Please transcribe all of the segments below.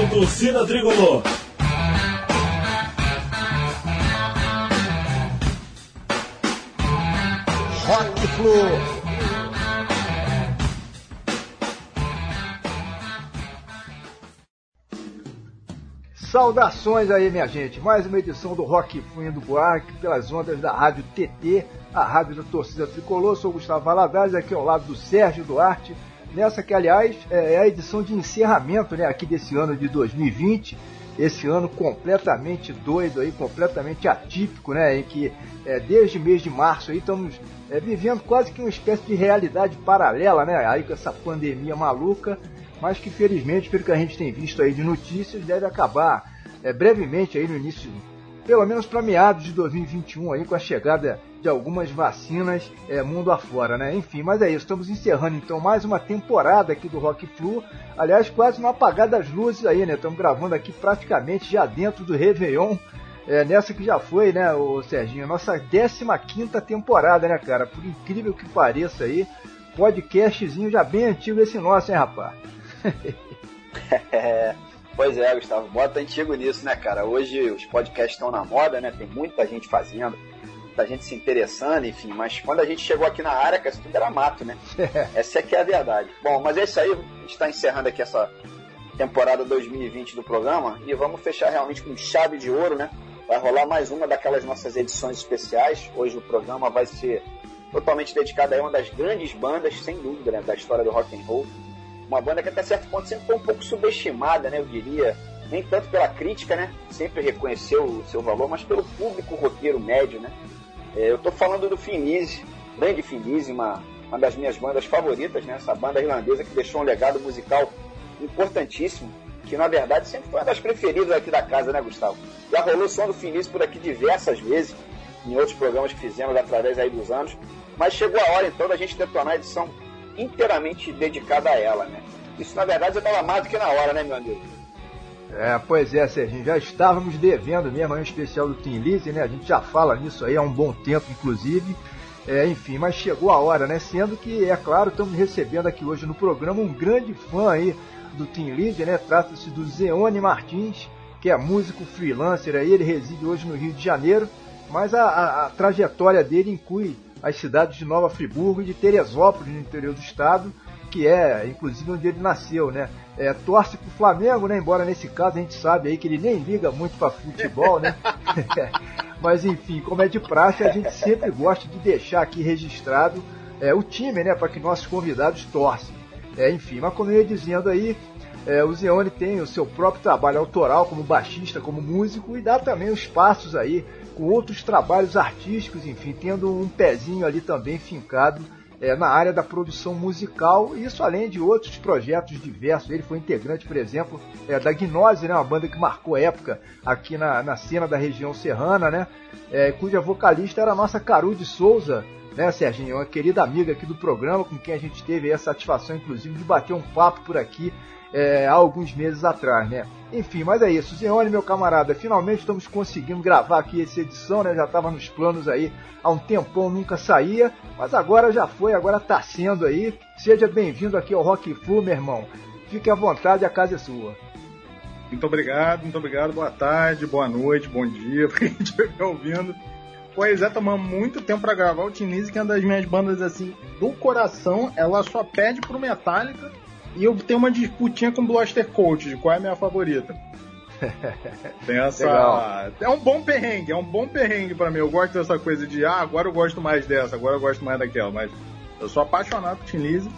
Atenção, torcida tricolor. Rock Flu. Saudações aí, minha gente. Mais uma edição do Rock Funho do Buarque pelas ondas da Rádio TT, a rádio da torcida tricolor. Sou Gustavo Valadares, aqui ao lado do Sérgio Duarte. Nessa que, aliás, é a edição de encerramento né, aqui desse ano de 2020. Esse ano completamente doido aí, completamente atípico, né? Em que é, desde o mês de março aí estamos é, vivendo quase que uma espécie de realidade paralela, né? Aí com essa pandemia maluca mas que felizmente, pelo que a gente tem visto aí de notícias, deve acabar é, brevemente aí no início, pelo menos para meados de 2021 aí com a chegada de algumas vacinas é, mundo afora, né? Enfim, mas é isso, estamos encerrando então mais uma temporada aqui do Rock Flu, aliás, quase no apagar das luzes aí, né? Estamos gravando aqui praticamente já dentro do Réveillon, é, nessa que já foi, né, o Serginho, nossa 15 quinta temporada, né, cara? Por incrível que pareça aí, podcastzinho já bem antigo esse nosso, hein, rapaz? é, pois é, Gustavo, bota antigo nisso, né, cara? Hoje os podcasts estão na moda, né? Tem muita gente fazendo, muita gente se interessando, enfim, mas quando a gente chegou aqui na área, cara, isso tudo era mato, né? essa é que é a verdade. Bom, mas é isso aí, a gente está encerrando aqui essa temporada 2020 do programa e vamos fechar realmente com chave de ouro, né? Vai rolar mais uma daquelas nossas edições especiais. Hoje o programa vai ser totalmente dedicado a uma das grandes bandas, sem dúvida, né, da história do rock and roll, uma banda que até certo ponto sempre foi um pouco subestimada, né, eu diria. Nem tanto pela crítica, né, sempre reconheceu o seu valor, mas pelo público roqueiro médio, né. É, eu estou falando do Finise, grande Finise, uma, uma das minhas bandas favoritas, né, essa banda irlandesa que deixou um legado musical importantíssimo, que na verdade sempre foi uma das preferidas aqui da casa, né, Gustavo? Já rolou som do Finise por aqui diversas vezes, em outros programas que fizemos através aí dos anos, mas chegou a hora então da gente detonar a edição inteiramente dedicada a ela, né? Isso, na verdade, já estava mais do que na hora, né, meu amigo? É, pois é, Serginho, já estávamos devendo mesmo um especial do Team Lizzy, né? A gente já fala nisso aí há um bom tempo, inclusive. É, enfim, mas chegou a hora, né? Sendo que, é claro, estamos recebendo aqui hoje no programa um grande fã aí do Team Lizzy, né? Trata-se do Zeone Martins, que é músico freelancer aí, ele reside hoje no Rio de Janeiro, mas a, a, a trajetória dele inclui as cidades de Nova Friburgo e de Teresópolis, no interior do estado, que é inclusive onde ele nasceu, né? É, torce pro Flamengo, né? Embora nesse caso a gente sabe aí que ele nem liga muito para futebol, né? mas enfim, como é de praxe, a gente sempre gosta de deixar aqui registrado é, o time, né? Para que nossos convidados torcem. É, enfim, mas como eu ia dizendo aí, é, o Zeone tem o seu próprio trabalho autoral como baixista, como músico e dá também os passos aí com outros trabalhos artísticos, enfim, tendo um pezinho ali também fincado é, na área da produção musical, isso além de outros projetos diversos. Ele foi integrante, por exemplo, é, da Gnose, né, uma banda que marcou época aqui na, na cena da região serrana, né, é, cuja vocalista era a nossa Caru de Souza, né, Serginho? Uma querida amiga aqui do programa, com quem a gente teve a satisfação, inclusive, de bater um papo por aqui é, há alguns meses atrás, né? Enfim, mas é isso. Zeone, meu camarada, finalmente estamos conseguindo gravar aqui essa edição, né? Já estava nos planos aí há um tempão, nunca saía, mas agora já foi, agora está sendo aí. Seja bem-vindo aqui ao Rock Flu, meu irmão. Fique à vontade, a casa é sua. Muito obrigado, muito obrigado. Boa tarde, boa noite, bom dia, pra quem estiver ouvindo. Pois é, tomamos muito tempo para gravar o Tinise, que é uma das minhas bandas assim do coração. Ela só pede pro Metallica e eu tenho uma disputinha com Blaster Coach de qual é a minha favorita. Tem essa. Legal. É um bom perrengue, é um bom perrengue para mim. Eu gosto dessa coisa de, ah, agora eu gosto mais dessa, agora eu gosto mais daquela. Mas eu sou apaixonado por Tim Lizzy.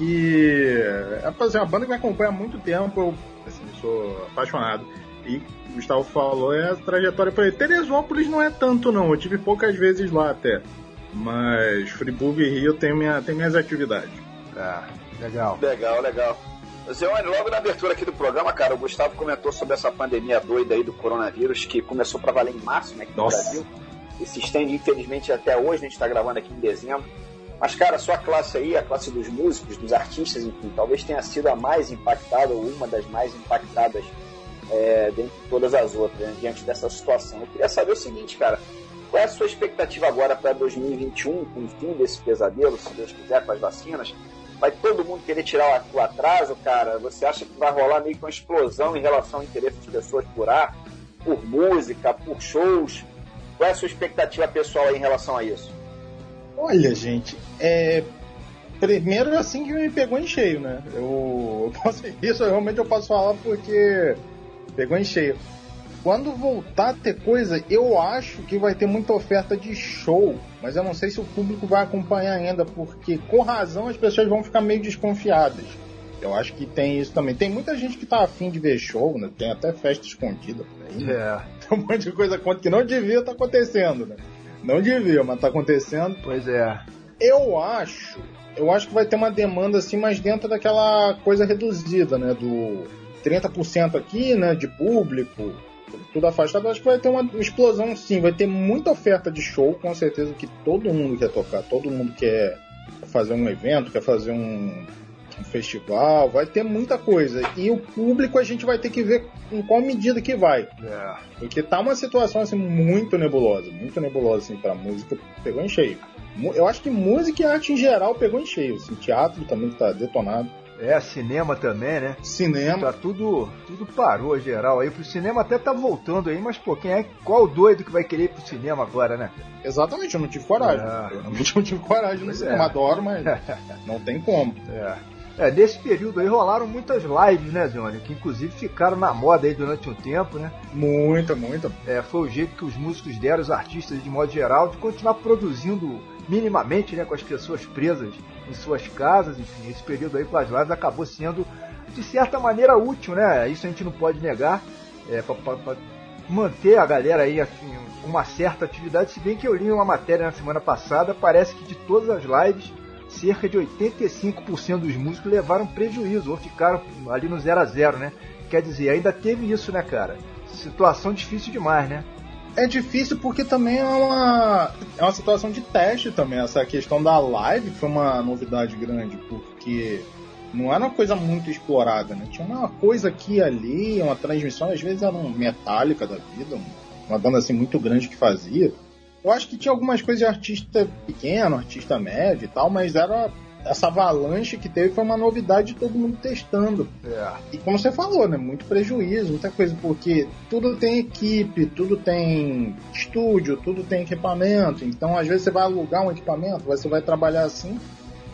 E é assim, uma banda que me acompanha há muito tempo. Eu assim, sou apaixonado. E o Gustavo falou, é a trajetória para ele. Teresópolis não é tanto, não. Eu tive poucas vezes lá até. Mas Friburgo e Rio tem, minha, tem minhas atividades. Ah, Legal. Legal, legal. Zeone, logo na abertura aqui do programa, cara, o Gustavo comentou sobre essa pandemia doida aí do coronavírus que começou para valer em março, né, aqui no Nossa. Brasil. E se estende, infelizmente, até hoje, a gente está gravando aqui em dezembro. Mas, cara, a sua classe aí, a classe dos músicos, dos artistas, enfim, talvez tenha sido a mais impactada ou uma das mais impactadas é, dentre todas as outras, né, diante dessa situação. Eu queria saber o seguinte, cara, qual é a sua expectativa agora para 2021, com o fim desse pesadelo, se Deus quiser, com as vacinas? Vai todo mundo querer tirar o atraso, cara? Você acha que vai rolar meio que uma explosão em relação ao interesse das pessoas por ar, por música, por shows? Qual é a sua expectativa pessoal em relação a isso? Olha, gente, é, primeiro assim que me pegou em cheio, né? Eu, isso realmente eu posso falar porque pegou em cheio. Quando voltar a ter coisa, eu acho que vai ter muita oferta de show, mas eu não sei se o público vai acompanhar ainda, porque com razão as pessoas vão ficar meio desconfiadas. Eu acho que tem isso também. Tem muita gente que tá afim de ver show, né? Tem até festa escondida por aí. Né? É. Tem um monte de coisa que não devia estar tá acontecendo, né? Não devia, mas tá acontecendo. Pois é. Eu acho, eu acho que vai ter uma demanda assim, mais dentro daquela coisa reduzida, né? Do 30% aqui, né? De público, tudo afastado, acho que vai ter uma explosão sim, vai ter muita oferta de show, com certeza que todo mundo quer tocar, todo mundo quer fazer um evento, quer fazer um, um festival, vai ter muita coisa. E o público a gente vai ter que ver em qual medida que vai. É. Porque tá uma situação assim muito nebulosa, muito nebulosa assim pra música, pegou em cheio. Eu acho que música e arte em geral pegou em cheio, assim, teatro também tá detonado. É, cinema também, né? Cinema. Tá tudo, tudo parou geral aí. Pro cinema até tá voltando aí, mas pô, quem é, qual doido que vai querer ir pro cinema agora, né? Exatamente, eu não tive coragem. É. Eu não tive coragem no cinema, é. adoro, mas não tem como. É. É, nesse período aí rolaram muitas lives, né, Johnny? Que inclusive ficaram na moda aí durante um tempo, né? Muita, muita. É, foi o jeito que os músicos deram, os artistas de modo geral, de continuar produzindo minimamente, né, com as pessoas presas em suas casas, enfim, esse período aí com as lives acabou sendo de certa maneira útil, né? Isso a gente não pode negar, é, para manter a galera aí assim, uma certa atividade, se bem que eu li uma matéria na semana passada, parece que de todas as lives cerca de 85% dos músicos levaram prejuízo ou ficaram ali no 0 a 0 né? Quer dizer, ainda teve isso, né, cara? Situação difícil demais, né? É difícil porque também é uma, é uma situação de teste também. Essa questão da live foi uma novidade grande, porque não era uma coisa muito explorada, né? Tinha uma coisa aqui e ali, uma transmissão, às vezes era um metálica da vida, uma banda assim muito grande que fazia. Eu acho que tinha algumas coisas de artista pequeno, artista médio e tal, mas era essa avalanche que teve foi uma novidade de todo mundo testando. É. E como você falou, né? Muito prejuízo, muita coisa, porque tudo tem equipe, tudo tem estúdio, tudo tem equipamento. Então, às vezes, você vai alugar um equipamento, você vai trabalhar assim,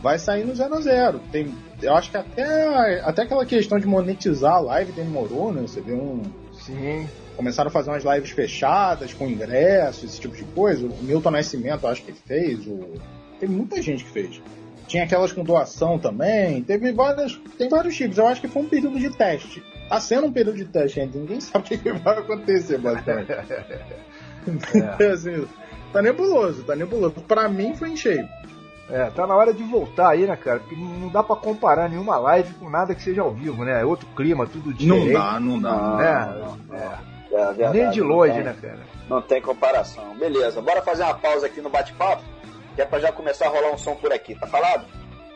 vai sair no zero a zero. Tem, eu acho que até, até aquela questão de monetizar a live demorou, né? Você vê um. Sim começaram a fazer umas lives fechadas, com ingressos, esse tipo de coisa. O Milton Nascimento, acho que ele fez. O... Tem muita gente que fez. Tinha aquelas com doação também. Teve várias. Tem vários tipos. Eu acho que foi um período de teste. Tá sendo um período de teste ainda. Ninguém sabe o que vai acontecer, basicamente. é. assim, tá nebuloso, tá nebuloso. Pra mim foi em cheio. É, tá na hora de voltar aí, né, cara? Porque não dá pra comparar nenhuma live com nada que seja ao vivo, né? É outro clima, tudo diferente. Não dá, não dá. É, não, não, é. é verdade, Nem de longe, né, cara? Não tem comparação. Beleza, bora fazer uma pausa aqui no bate-papo, que é pra já começar a rolar um som por aqui, tá falado?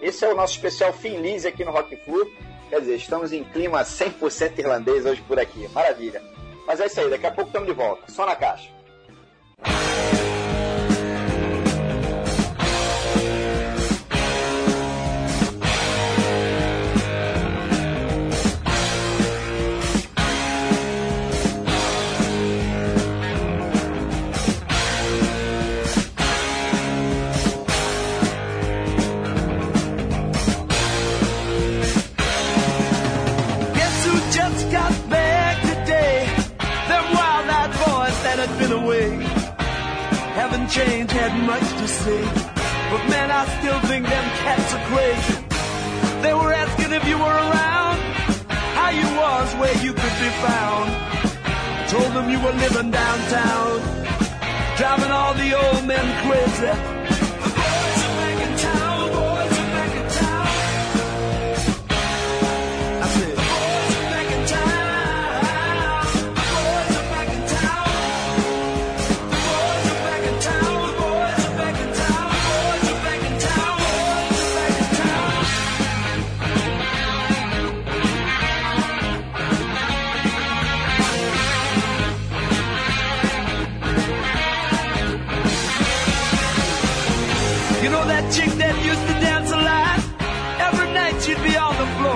Esse é o nosso especial Finlise aqui no Rock Flu. Quer dizer, estamos em clima 100% irlandês hoje por aqui. Maravilha. Mas é isso aí, daqui a pouco estamos de volta. Só na caixa. Had much to say. But man, I still think them cats are crazy. They were asking if you were around, how you was, where you could be found. Told them you were living downtown, driving all the old men crazy.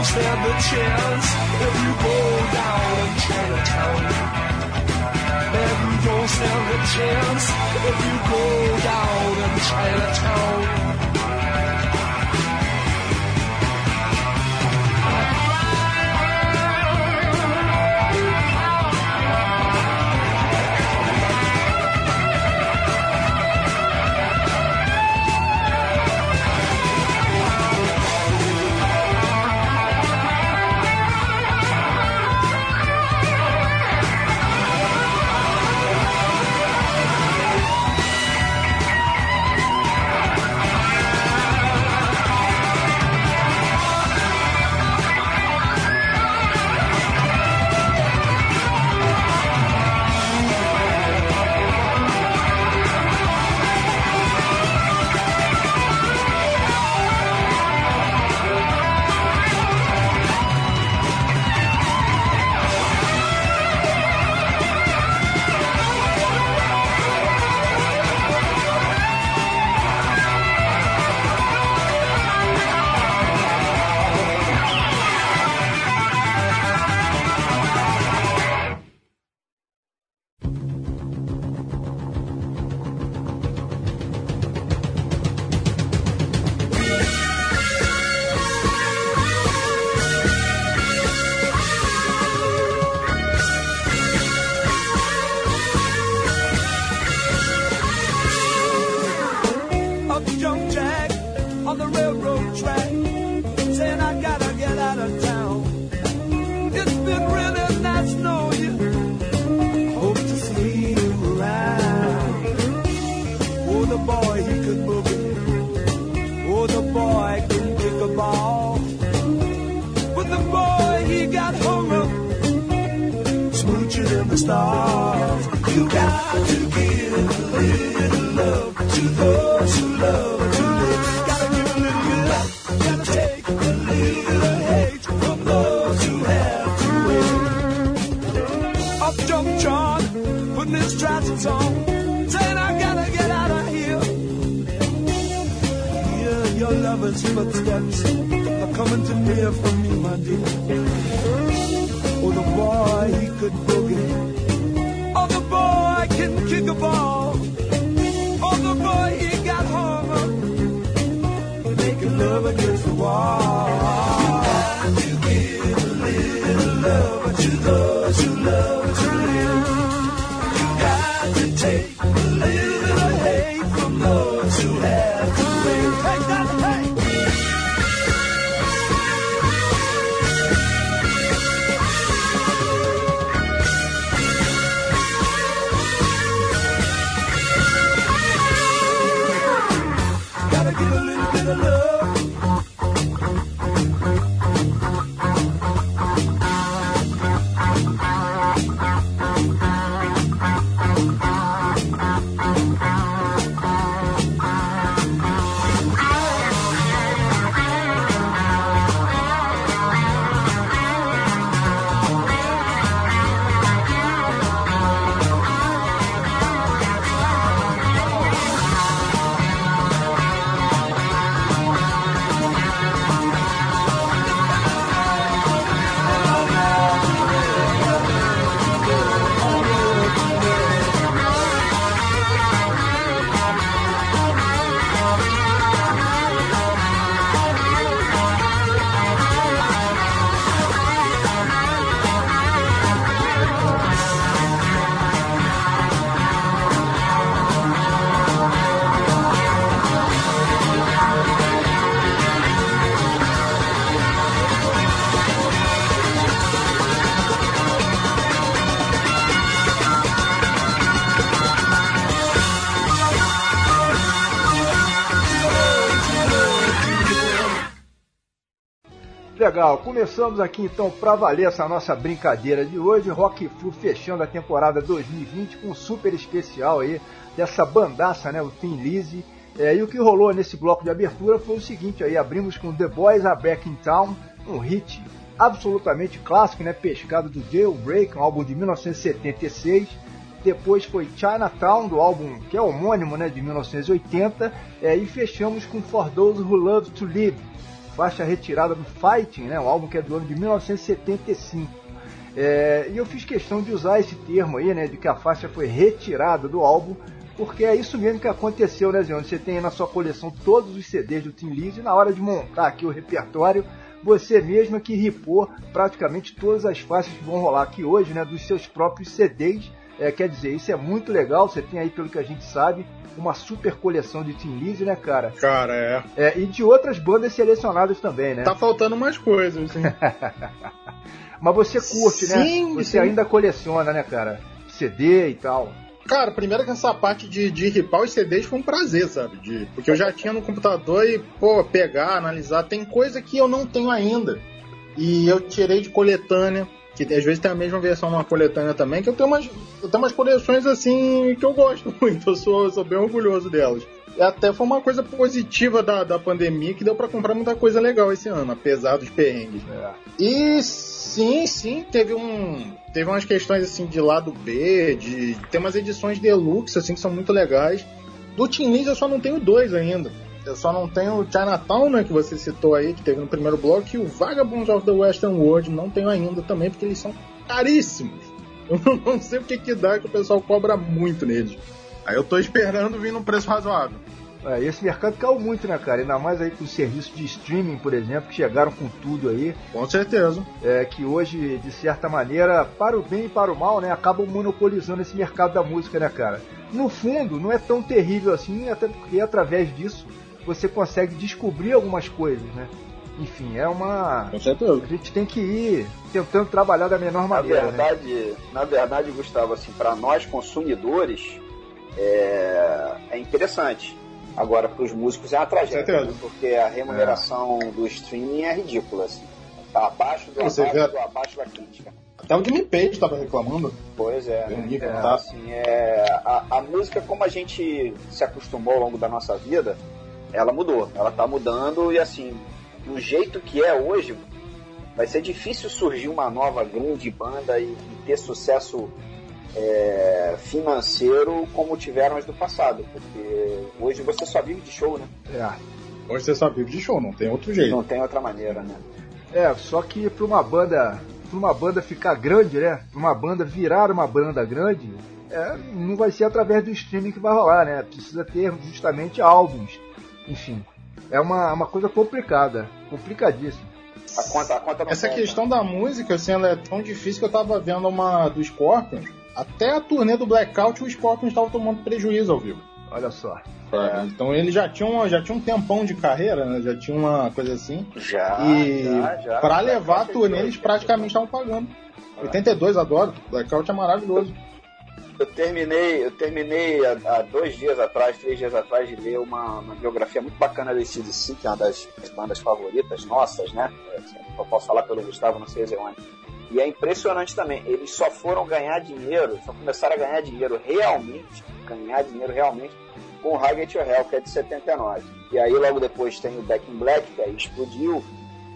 Don't stand a chance if you go down in Chinatown. Man, you don't stand a chance if you go down in Chinatown. Legal, começamos aqui então para valer essa nossa brincadeira de hoje, Rock Flu fechando a temporada 2020 com um super especial aí dessa bandaça, né, o Tim Lizzy. É, e o que rolou nesse bloco de abertura foi o seguinte aí, abrimos com The Boys Are Back in Town, um hit absolutamente clássico, né, pescado do Jailbreak, um álbum de 1976. Depois foi Chinatown, do álbum que é homônimo, né, de 1980. É, e fechamos com For Those Who Love to Live, faixa retirada do Fighting, né, um álbum que é do ano de 1975. É, e eu fiz questão de usar esse termo aí, né, de que a faixa foi retirada do álbum, porque é isso mesmo que aconteceu, né, Zé? Você tem na sua coleção todos os CDs do Tim Lizzy, e na hora de montar aqui o repertório, você mesma que ripou praticamente todas as faixas que vão rolar aqui hoje, né, dos seus próprios CDs. É, quer dizer, isso é muito legal. Você tem aí, pelo que a gente sabe, uma super coleção de Tim Lizzy, né, cara? Cara, é. é. E de outras bandas selecionadas também, né? Tá faltando mais coisas, sim. Mas você curte, né? sim, né? Você sim. ainda coleciona, né, cara? CD e tal. Cara, primeiro que essa parte de, de ripar os CDs foi um prazer, sabe? De, porque eu já tinha no computador e, pô, pegar, analisar. Tem coisa que eu não tenho ainda. E eu tirei de coletânea, que às vezes tem a mesma versão numa coletânea também, que eu tenho umas, eu tenho umas coleções assim que eu gosto muito, eu sou, eu sou bem orgulhoso delas. E até foi uma coisa positiva da, da pandemia que deu para comprar muita coisa legal esse ano, apesar dos perrengues. É. E sim, sim, teve um. Teve umas questões assim de lado B, de. Tem umas edições deluxe assim que são muito legais. Do Team Ninja eu só não tenho dois ainda. Eu só não tenho o Chinatown, né, que você citou aí, que teve no primeiro bloco, e o Vagabonds of the Western World não tenho ainda também, porque eles são caríssimos. Eu não sei o que que dá que o pessoal cobra muito neles. Aí eu tô esperando vir num preço razoável. É, esse mercado caiu muito, né, cara? Ainda mais aí com os serviços de streaming, por exemplo, que chegaram com tudo aí. Com certeza. É, que hoje, de certa maneira, para o bem e para o mal, né, acabam monopolizando esse mercado da música, né, cara? No fundo, não é tão terrível assim, até porque através disso você consegue descobrir algumas coisas, né? Enfim, é uma. Com certeza. A gente tem que ir tentando trabalhar da menor maneira. Na né? verdade, né? na verdade, Gustavo, assim, para nós consumidores, é, é interessante. Agora, para os músicos é uma tragédia, né? porque a remuneração é. do streaming é ridícula. Assim. Tá abaixo do, abaixo, vê... do abaixo da crítica. Até o Jimmy Page estava reclamando. Pois é. Né? é tá? assim, é a, a, música, como a gente se acostumou ao longo da nossa vida, ela mudou. Ela está mudando e, assim, do jeito que é hoje, vai ser difícil surgir uma nova grande banda e, e ter sucesso é, financeiro como tiveram as do passado, porque hoje você só vive de show, né? É. Hoje você só vive de show, não tem outro jeito. Não tem outra maneira, né? É, só que para uma banda, para uma banda ficar grande, né? Para uma banda virar uma banda grande, é, não vai ser através do streaming que vai rolar, né? Precisa ter justamente álbuns. Enfim, é uma, uma coisa complicada, complicadíssima. A conta, a conta Essa questão da música, assim, ela é tão difícil que eu tava vendo uma do Scorpions até a turnê do Blackout, o Scorpion estava tomando prejuízo ao vivo. Olha só. É. Então ele já tinha, um, já tinha um tempão de carreira, né? Já tinha uma coisa assim. Já. E já, já. pra levar a turnê eles praticamente estavam pagando. 82, adoro. Blackout é maravilhoso. Eu terminei, eu terminei há, há, dois dias atrás, três dias atrás, de ler uma, uma biografia muito bacana da CDC, que é uma das bandas favoritas nossas, né? Eu posso falar pelo Gustavo, não sei onde. E é impressionante também, eles só foram ganhar dinheiro, só começaram a ganhar dinheiro realmente, ganhar dinheiro realmente, com o Haggett Hell, que é de 79. E aí logo depois tem o Back in Black, que aí explodiu,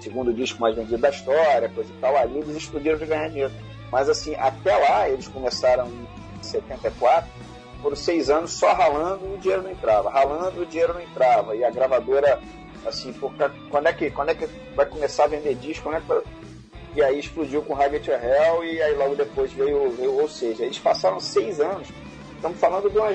segundo disco mais vendido da história, coisa e tal, ali eles explodiram de ganhar dinheiro. Mas assim, até lá eles começaram 74, por seis anos só ralando e o dinheiro não entrava, ralando o dinheiro não entrava. E a gravadora, assim, porque, quando, é que, quando é que vai começar a vender disco? Quando é que e aí explodiu com Ragged Hell e aí logo depois veio, veio ou seja, eles passaram seis anos. Estamos falando de uma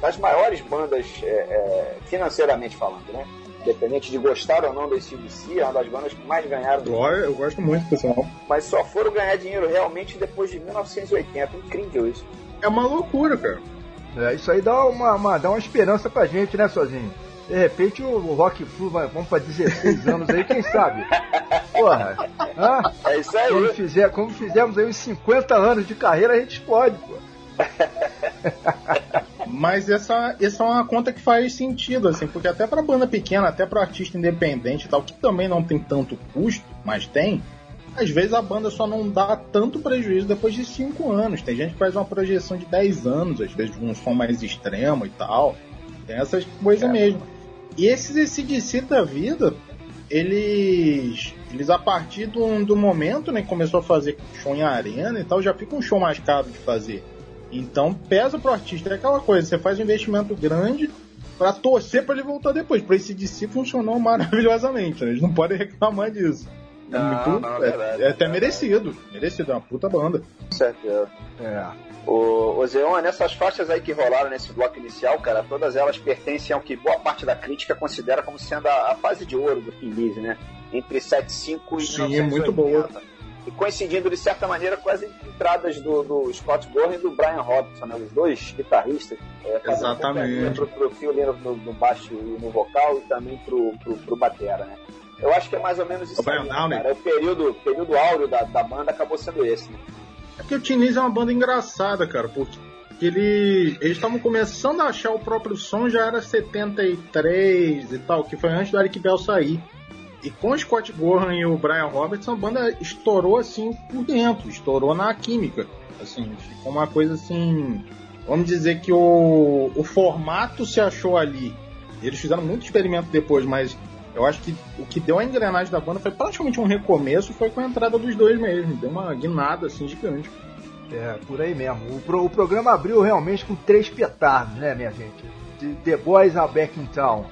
das maiores bandas é, é, financeiramente falando, né? Independente de gostar ou não do CDC, é uma das bandas que mais ganharam. Eu, eu gosto muito, pessoal. Mas só foram ganhar dinheiro realmente depois de 1980. Incrível isso. É uma loucura, cara. É, isso aí dá uma, uma, dá uma esperança pra gente, né, sozinho? De repente o, Rock Flu vai, vamos para 16 anos aí, quem sabe? Porra. Hã? É isso aí. Como, fizer, como fizemos aí uns 50 anos de carreira, a gente pode, pô. Mas essa, essa é uma conta que faz sentido, assim, porque até pra banda pequena, até pra artista independente e tal, que também não tem tanto custo, mas tem, às vezes a banda só não dá tanto prejuízo depois de 5 anos. Tem gente que faz uma projeção de 10 anos, às vezes um som mais extremo e tal. Tem essas coisas é. mesmo. E esses ACDC da vida, eles, eles a partir do, do momento né, que começou a fazer show em arena e tal, já fica um show mais caro de fazer. Então pesa pro artista. É aquela coisa, você faz um investimento grande para torcer para ele voltar depois. Para esse DC funcionou maravilhosamente, né? eles não podem reclamar disso. É não, muito, não, é, verdade, é, até merecido. Merecido, é uma puta banda. Certo. É. O, o Zeon, nessas faixas aí que rolaram nesse bloco inicial, cara, todas elas pertencem ao que boa parte da crítica considera como sendo a, a fase de ouro do Phillies, né? Entre 75 e Sim, 1980. muito boa. E coincidindo, de certa maneira, com as entradas do, do Scott Gorham e do Brian Robinson, né? Os dois guitarristas. É, Exatamente. Pro, pro Phil no, no baixo e no vocal e também pro, pro, pro batera, né? Eu acho que é mais ou menos isso. O, aí, cara. o período, período áureo da, da banda acabou sendo esse, né? É que o Tiniz é uma banda engraçada, cara, porque ele, eles estavam começando a achar o próprio som, já era 73 e tal, que foi antes do Eric Bell sair. E com o Scott Gorham e o Brian Robertson, a banda estourou assim por dentro, estourou na química. Assim, ficou uma coisa assim. Vamos dizer que o, o formato se achou ali. Eles fizeram muito experimento depois, mas eu acho que o que deu a engrenagem da banda foi praticamente um recomeço, foi com a entrada dos dois mesmo. Deu uma guinada assim gigante. É, por aí mesmo. O, pro, o programa abriu realmente com três petardos, né, minha gente? De The Boys Are Back in Town.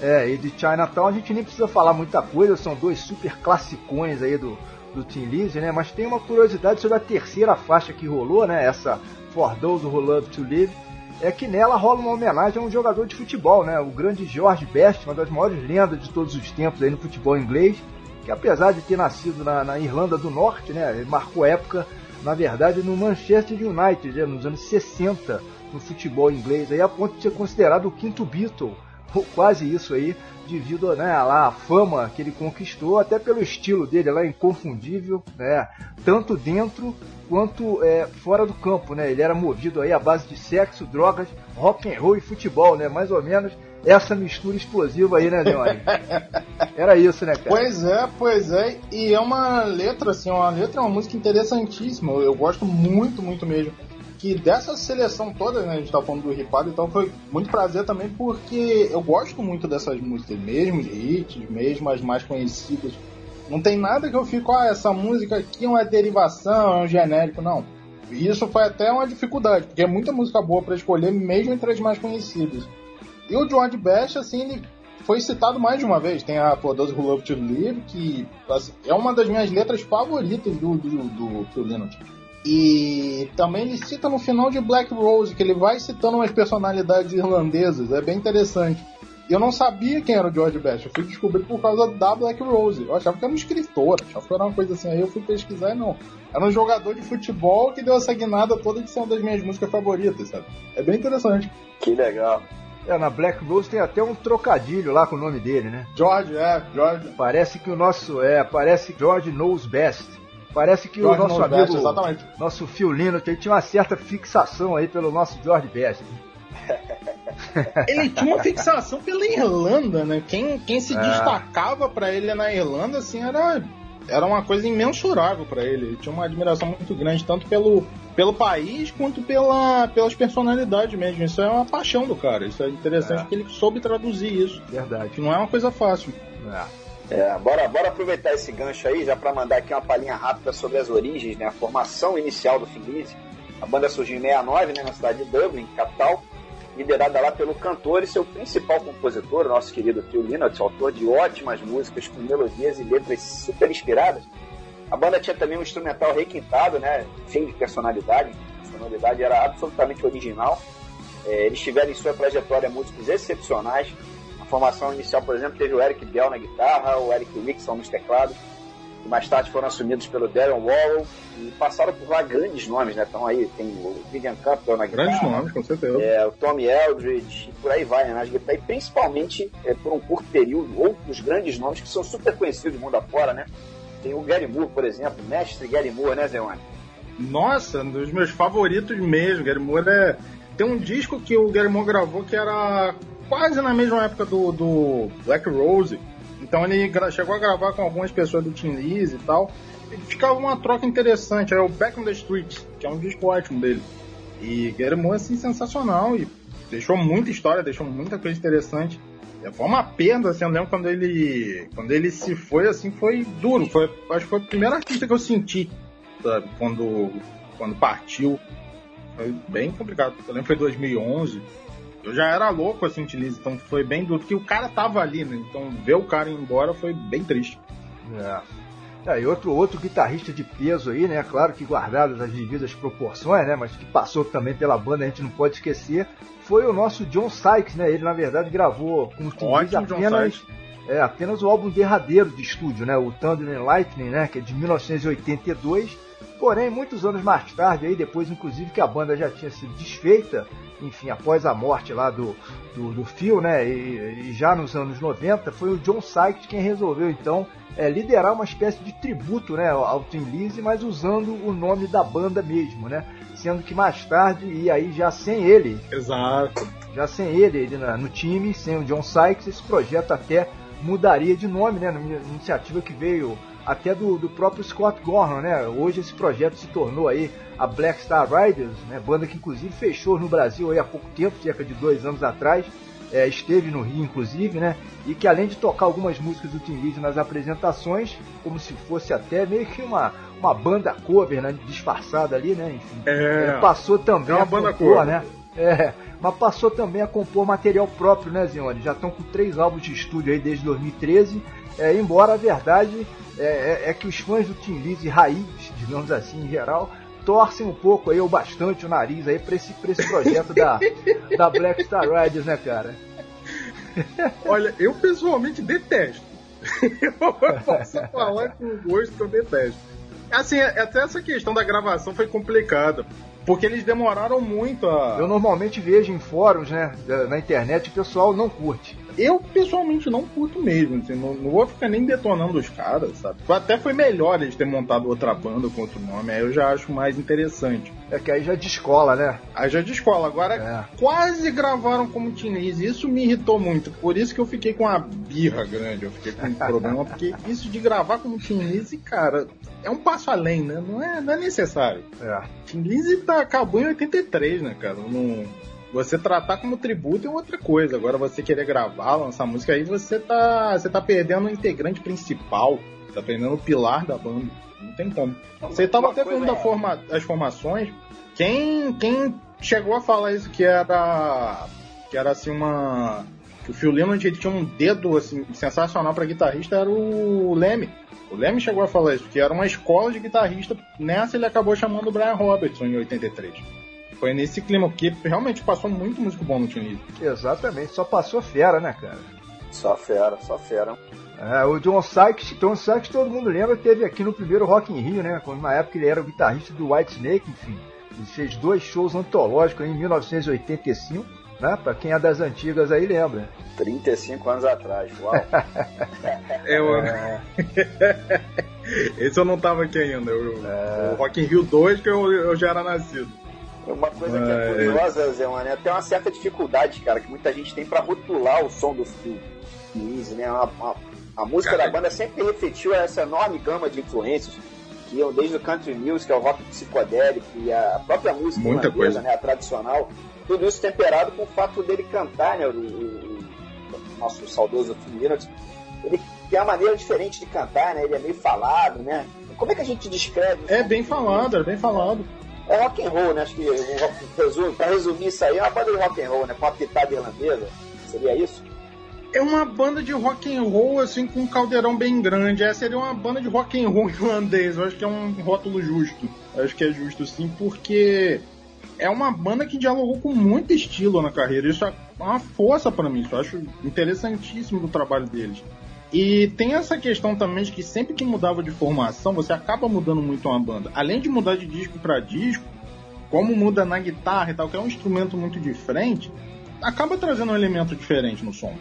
É, e de Chinatown a gente nem precisa falar muita coisa, são dois super classicões aí do, do Team Lizzy, né? Mas tem uma curiosidade sobre a terceira faixa que rolou, né? Essa For Those Who Love to Live é que nela rola uma homenagem a um jogador de futebol, né? O grande George Best, uma das maiores lendas de todos os tempos aí no futebol inglês, que apesar de ter nascido na, na Irlanda do Norte, né? Marcou época, na verdade, no Manchester United, né? nos anos 60, no futebol inglês, aí a ponto de ser considerado o quinto Beatle, ou quase isso aí, devido né, à fama que ele conquistou, até pelo estilo dele lá inconfundível, né? Tanto dentro quanto é, fora do campo, né? Ele era movido aí à base de sexo, drogas, rock and roll e futebol, né? Mais ou menos essa mistura explosiva aí, né, Leone? Era isso, né, cara? Pois é, pois é. E é uma letra, assim, uma letra, é uma música interessantíssima. Eu gosto muito, muito mesmo. Que dessa seleção toda, né, a gente tá falando do ripado, então foi muito prazer também, porque eu gosto muito dessas músicas, mesmo de hits, mesmo as mais conhecidas não tem nada que eu fico, ah, essa música aqui é uma derivação, é um genérico, não. Isso foi até uma dificuldade, porque é muita música boa para escolher, mesmo entre as mais conhecidas. E o George Best, assim, ele foi citado mais de uma vez. Tem a Those Who Love to Live, que assim, é uma das minhas letras favoritas do, do, do Phil Lynott. E também ele cita no final de Black Rose, que ele vai citando umas personalidades irlandesas. É bem interessante. E eu não sabia quem era o George Best. Eu fui descobrir por causa da Black Rose. Eu achava que era um escritor, achava que era uma coisa assim. Aí eu fui pesquisar e não. Era um jogador de futebol que deu essa guinada toda de ser uma das minhas músicas favoritas, sabe? É bem interessante. Que legal. É, na Black Rose tem até um trocadilho lá com o nome dele, né? George, é, George. Parece que o nosso, é, parece George knows best. Parece que George o nosso amigo, best, exatamente. nosso Phil Lino, tinha uma certa fixação aí pelo nosso George Best. ele tinha uma fixação pela Irlanda, né? Quem, quem se é. destacava para ele na Irlanda, assim, era, era uma coisa imensurável para ele. Ele tinha uma admiração muito grande, tanto pelo, pelo país quanto pela, pelas personalidades mesmo. Isso é uma paixão do cara. Isso é interessante é. que ele soube traduzir isso. Verdade. Que não é uma coisa fácil. É. É, bora, bora aproveitar esse gancho aí, já para mandar aqui uma palhinha rápida sobre as origens, né, a formação inicial do Feliz. A banda surgiu em 69, né, na cidade de Dublin, capital, liderada lá pelo cantor e seu principal compositor, nosso querido Phil Lynott, autor de ótimas músicas com melodias e letras super inspiradas. A banda tinha também um instrumental requintado, né, cheio de personalidade, a personalidade era absolutamente original. É, eles tiveram em sua trajetória músicos excepcionais. Formação inicial, por exemplo, teve o Eric Bell na guitarra, o Eric Rickson nos teclados, que mais tarde foram assumidos pelo Darren Warhol e passaram por lá grandes nomes, né? Então aí tem o Vivian Campbell na guitarra. Grandes nomes, com certeza. É, o Tommy Eldridge e por aí vai, né? Nas guitarras. E principalmente é, por um curto período, outros grandes nomes que são super conhecidos do mundo afora, né? Tem o Gary Moore, por exemplo, mestre Gary Moore, né, Zeone? Nossa, um dos meus favoritos mesmo. Gary Moore é tem um disco que o Gary Moore gravou que era quase na mesma época do, do Black Rose. Então ele chegou a gravar com algumas pessoas do Team Lizzy e tal. E ficava uma troca interessante. É o Back on the Streets, que é um disco ótimo dele. E Gary Moore, assim, sensacional. E deixou muita história, deixou muita coisa interessante. Foi uma perda, assim, eu lembro quando ele, quando ele se foi, assim, foi duro. Foi, acho que foi o primeiro artista que eu senti, sabe, quando, quando partiu. Foi bem complicado. Eu lembro que foi 2011. Eu já era louco, assim, Tilize, então foi bem duro, porque o cara tava ali, né? Então ver o cara ir embora foi bem triste. É. É, e outro, outro guitarrista de peso aí, né? Claro que guardadas as devidas proporções, né? Mas que passou também pela banda, a gente não pode esquecer, foi o nosso John Sykes, né? Ele na verdade gravou com o Steve apenas, é, apenas o álbum derradeiro de estúdio, né? O Thunder and Lightning, né? Que é de 1982. Porém, muitos anos mais tarde, aí depois inclusive que a banda já tinha sido desfeita, enfim, após a morte lá do, do, do Phil, né? E, e, já nos anos 90, foi o John Sykes quem resolveu então é, liderar uma espécie de tributo, né, ao Tim Lizzy, mas usando o nome da banda mesmo, né? sendo que mais tarde, e aí já sem ele. Exato. Já sem ele, ele no time, sem o John Sykes, esse projeto até mudaria de nome, né? Numa iniciativa que veio até do, do próprio Scott Gorham, né? Hoje esse projeto se tornou aí a Black Star Riders, né? Banda que inclusive fechou no Brasil aí há pouco tempo, cerca de dois anos atrás. É, esteve no Rio, inclusive, né? E que além de tocar algumas músicas do Tim Lizzy nas apresentações, como se fosse até meio que uma, uma banda cover, né? Disfarçada ali, né? Enfim, é, passou também é uma a banda compor, cover. né? É, mas passou também a compor material próprio, né, Zione? Já estão com três álbuns de estúdio aí desde 2013. É, embora a verdade é, é, é, que os fãs do Tim Lizzy raiz, digamos assim, em geral, torcem um pouco aí, ou bastante, o nariz aí pra esse, pra esse projeto da, da Black Star Riders, né, cara? Olha, eu pessoalmente detesto. eu posso falar com gosto que eu detesto. Assim, até essa questão da gravação foi complicada. Porque eles demoraram muito a. Eu normalmente vejo em fóruns, né, na internet, o pessoal não curte. Eu, pessoalmente, não curto mesmo. Assim, não, não, vou ficar nem detonando os caras, sabe? Até foi melhor eles terem montado outra banda com outro nome. Aí eu já acho mais interessante. É que aí já descola, né? Aí já descola. Agora, é. quase gravaram como chinês. Isso me irritou muito. Por isso que eu fiquei com uma birra grande. Eu fiquei com um problema. Porque isso de gravar como chinês, cara, é um passo além, né? Não é, não é necessário. É. Chinese tá, acabou em 83, né, cara? Não você tratar como tributo é outra coisa. Agora você querer gravar, lançar música, aí você tá, você tá perdendo o integrante principal, tá perdendo o pilar da banda. Não tem como. Você tava até falando é... forma, as formações. Quem, quem chegou a falar isso que era que era assim uma que o Phil Lynott tinha um dedo assim sensacional para guitarrista era o Leme. O Leme chegou a falar isso, que era uma escola de guitarrista. Nessa ele acabou chamando o Brian Robertson em 83 foi nesse clima, porque realmente passou muito músico bom no Team Exatamente, só passou fera, né, cara? Só fera, só fera. É, o John Sykes, John Sykes todo mundo lembra, teve aqui no primeiro Rock in Rio, né? Quando na época ele era o guitarrista do White Snake, enfim. Ele fez dois shows antológicos em 1985, né? Pra quem é das antigas aí lembra. 35 anos atrás, uau. eu... É. Esse eu não tava aqui ainda. Eu, é... O Rock in Rio 2 que eu, eu já era nascido. Uma coisa que é curiosa, Zé Mano, é até uma certa dificuldade, cara, que muita gente tem para rotular o som do, do Easy, né? A, a, a música cara, da banda sempre refletiu essa enorme gama de influências que iam desde o country music ao rock psicodélico e a própria música Muita irlandesa, coisa. né, a tradicional, tudo isso temperado com o fato dele cantar, né, o, o, o nosso saudoso Phil ele tem uma maneira diferente de cantar, né, ele é meio falado, né, como é que a gente descreve? É bem falado, é bem falado é rock and roll, né? Acho que resumo, pra resumir isso aí, é uma banda de rock and roll, né? Com uma pitada irlandesa. Seria isso? É uma banda de rock and roll, assim, com um caldeirão bem grande. Essa seria uma banda de rock and roll irlandês. Eu acho que é um rótulo justo. Eu acho que é justo, sim, porque é uma banda que dialogou com muito estilo na carreira. Isso é uma força para mim. Isso eu acho interessantíssimo do trabalho deles. E tem essa questão também de que sempre que mudava de formação, você acaba mudando muito uma banda. Além de mudar de disco para disco, como muda na guitarra e tal, que é um instrumento muito diferente, acaba trazendo um elemento diferente no som.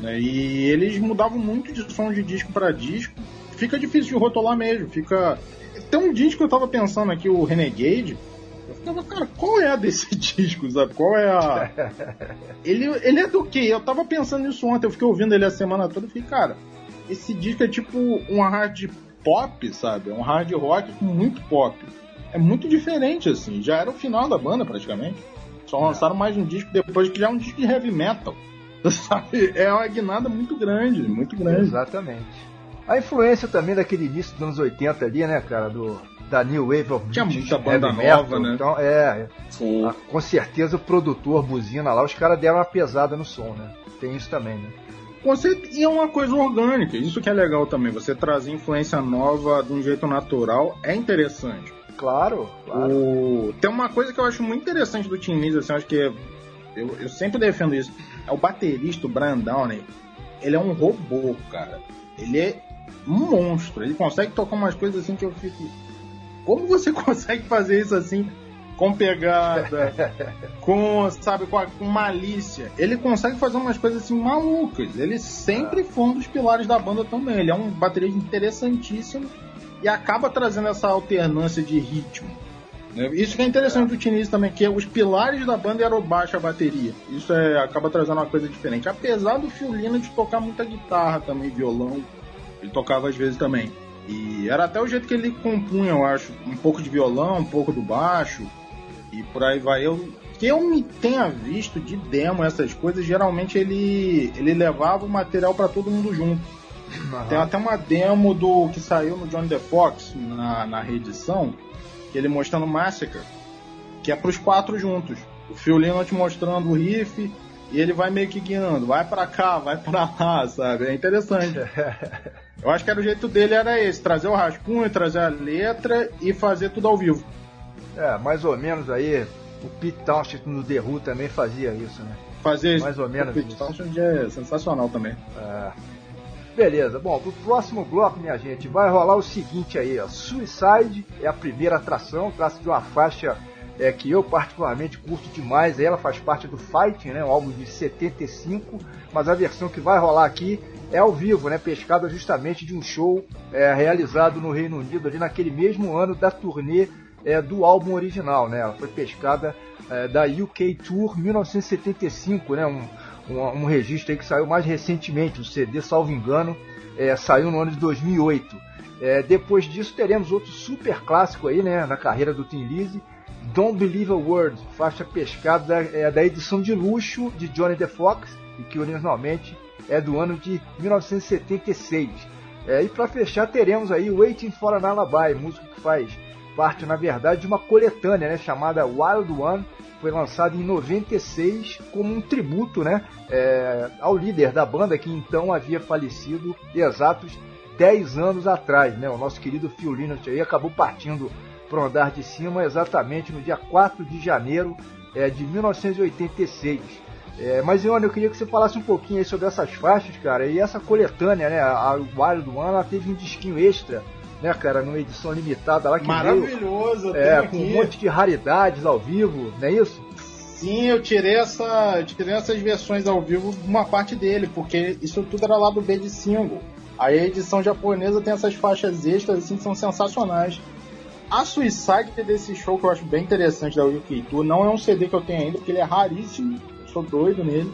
Né? E eles mudavam muito de som de disco para disco. Fica difícil de rotular mesmo. Fica. Tem um disco que eu tava pensando aqui, o Renegade, Eu ficava, cara, qual é a desse disco, sabe? Qual é a. ele, ele é do quê? Eu tava pensando nisso ontem, eu fiquei ouvindo ele a semana toda e fiquei, cara, esse disco é tipo um hard pop, sabe? É um hard rock com muito pop. É muito diferente, assim. Já era o final da banda, praticamente. Só lançaram mais um disco depois que já é um disco de heavy metal. Sabe? É uma guinada muito grande, muito grande. Exatamente. A influência também daquele início dos anos 80 ali, né, cara? Do, da New Wave of Tinha muita banda nova, metal, né? Então, é. Sim. A, com certeza o produtor, buzina lá, os caras deram uma pesada no som, né? Tem isso também, né? Você, e é uma coisa orgânica, isso que é legal também. Você trazer influência nova de um jeito natural é interessante. Claro, claro. O... Tem uma coisa que eu acho muito interessante do Tim Lizzy, assim, acho que eu, eu sempre defendo isso. É o baterista, o Brian Downey. Ele é um robô, cara. Ele é um monstro. Ele consegue tocar umas coisas assim que eu fico. Como você consegue fazer isso assim? Com pegada, com, sabe, com, a, com, malícia. Ele consegue fazer umas coisas assim malucas. Ele sempre foi um dos pilares da banda também. Ele é um baterista interessantíssimo e acaba trazendo essa alternância de ritmo. Né? Isso que é interessante do Tiniz também, que os pilares da banda eram o baixo e a bateria. Isso é, acaba trazendo uma coisa diferente. Apesar do Fiolino de tocar muita guitarra também, violão, ele tocava às vezes também. E era até o jeito que ele compunha, eu acho, um pouco de violão, um pouco do baixo, e por aí vai. Eu, que eu me tenha visto de demo essas coisas, geralmente ele, ele levava o material para todo mundo junto. Uhum. Tem até uma demo do que saiu no John The Fox na, na reedição, que ele mostrando Massacre, que é pros quatro juntos. O Phil Lynott mostrando o riff e ele vai meio que guiando, vai para cá, vai para lá, sabe? É interessante. Eu acho que era o jeito dele era esse, trazer o rascunho, trazer a letra e fazer tudo ao vivo. É, mais ou menos aí, o Pete Townshend no The Who também fazia isso, né? Fazer mais ou menos. O Pete Townshend é sensacional também. É. Beleza, bom, pro próximo bloco, minha gente, vai rolar o seguinte aí, ó. Suicide é a primeira atração, trata de uma faixa é, que eu particularmente curto demais, ela faz parte do Fighting, né, um álbum de 75, mas a versão que vai rolar aqui é ao vivo, né, pescada justamente de um show é, realizado no Reino Unido ali naquele mesmo ano da turnê é, do álbum original, né, ela foi pescada é, da UK Tour 1975, né, um, um, um registro que saiu mais recentemente, o CD, salvo engano, é, saiu no ano de 2008. É, depois disso teremos outro super clássico aí, né, na carreira do Tim Lizzy, Don't Believe a Word, faixa pescada da, é, da edição de luxo de Johnny the Fox, e que originalmente é do ano de 1976. É, e para fechar teremos aí Waiting for an Alibi, música que faz parte, na verdade, de uma coletânea né, chamada Wild One, foi lançado em 96 como um tributo né, é, ao líder da banda que então havia falecido exatos 10 anos atrás. Né, o nosso querido Phil Lynott aí acabou partindo para o andar de cima exatamente no dia 4 de janeiro é, de 1986. É, mas, Ione, eu queria que você falasse um pouquinho sobre essas faixas, cara, e essa coletânea, né, a Wild One, ela teve um disquinho extra né, cara, numa edição limitada lá que Maravilhoso, veio, é, com um monte de raridades ao vivo, não é isso? Sim, eu tirei, essa, tirei essas versões ao vivo, uma parte dele, porque isso tudo era lá do B de single. Aí a edição japonesa tem essas faixas extras assim que são sensacionais. A Suicide desse show que eu acho bem interessante da UK Tour não é um CD que eu tenho ainda, porque ele é raríssimo. Eu sou doido nele.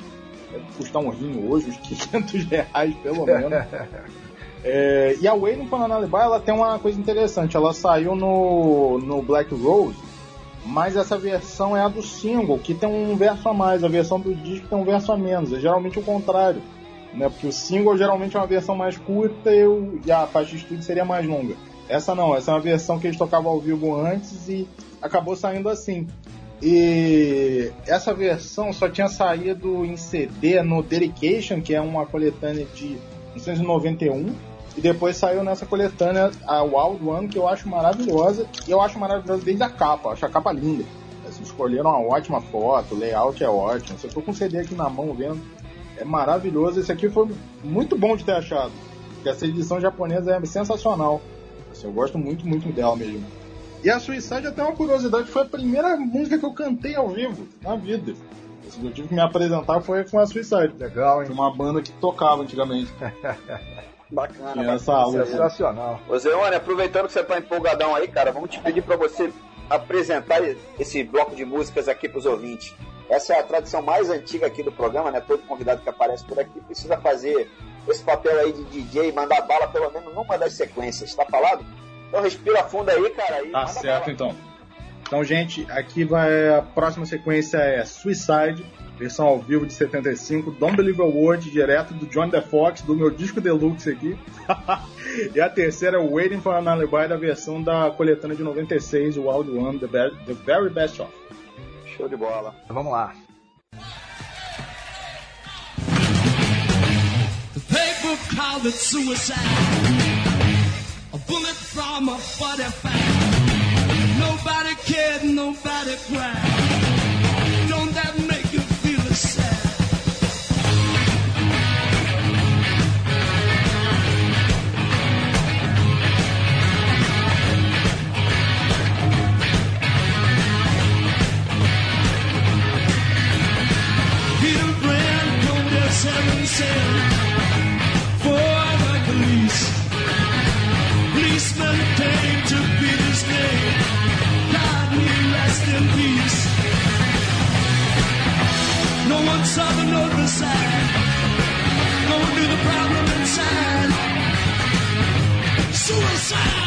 Deve custar um rinho hoje, uns 500 reais pelo menos. É, e a an Alibi, ela tem uma coisa interessante. Ela saiu no, no Black Rose, mas essa versão é a do single, que tem um verso a mais. A versão do disco tem um verso a menos. É geralmente o contrário. Né? Porque o single geralmente é uma versão mais curta e, o, e a faixa de estúdio seria mais longa. Essa não, essa é uma versão que eles tocavam ao vivo antes e acabou saindo assim. E essa versão só tinha saído em CD no Dedication, que é uma coletânea de 1991 e depois saiu nessa coletânea a Wild One, que eu acho maravilhosa. E eu acho maravilhosa desde a capa, acho a capa linda. Assim, escolheram uma ótima foto, o layout é ótimo. Se eu tô com o CD aqui na mão vendo, é maravilhoso. Esse aqui foi muito bom de ter achado. Porque essa edição japonesa é sensacional. Assim, eu gosto muito, muito dela mesmo. E a Suicide, até uma curiosidade, foi a primeira música que eu cantei ao vivo na vida. Eu tive que me apresentar foi com a Suicide. Legal, hein? Uma banda que tocava antigamente. Bacana, essa aula sensacional. Ô Zeone, aproveitando que você tá empolgadão aí, cara, vamos te pedir para você apresentar esse bloco de músicas aqui para os ouvintes. Essa é a tradição mais antiga aqui do programa, né? Todo convidado que aparece por aqui precisa fazer esse papel aí de DJ, mandar bala pelo menos numa das sequências, tá falado? Então respira fundo aí, cara. tá certo, bala. então. Então, gente, aqui vai a próxima sequência é Suicide, versão ao vivo de 75, Don't Believe a Word, direto do John The Fox, do meu disco deluxe aqui. e a terceira é Waiting for an Alibi, da versão da coletânea de 96, o Wild One, The, the Very Best Of. Show de bola. Vamos lá. The paper called it suicide. A bullet from a 45. Nobody cared, nobody cried. For the police. Came to his name. God, rest in peace. No one saw the. No one knew the problem inside. Suicide.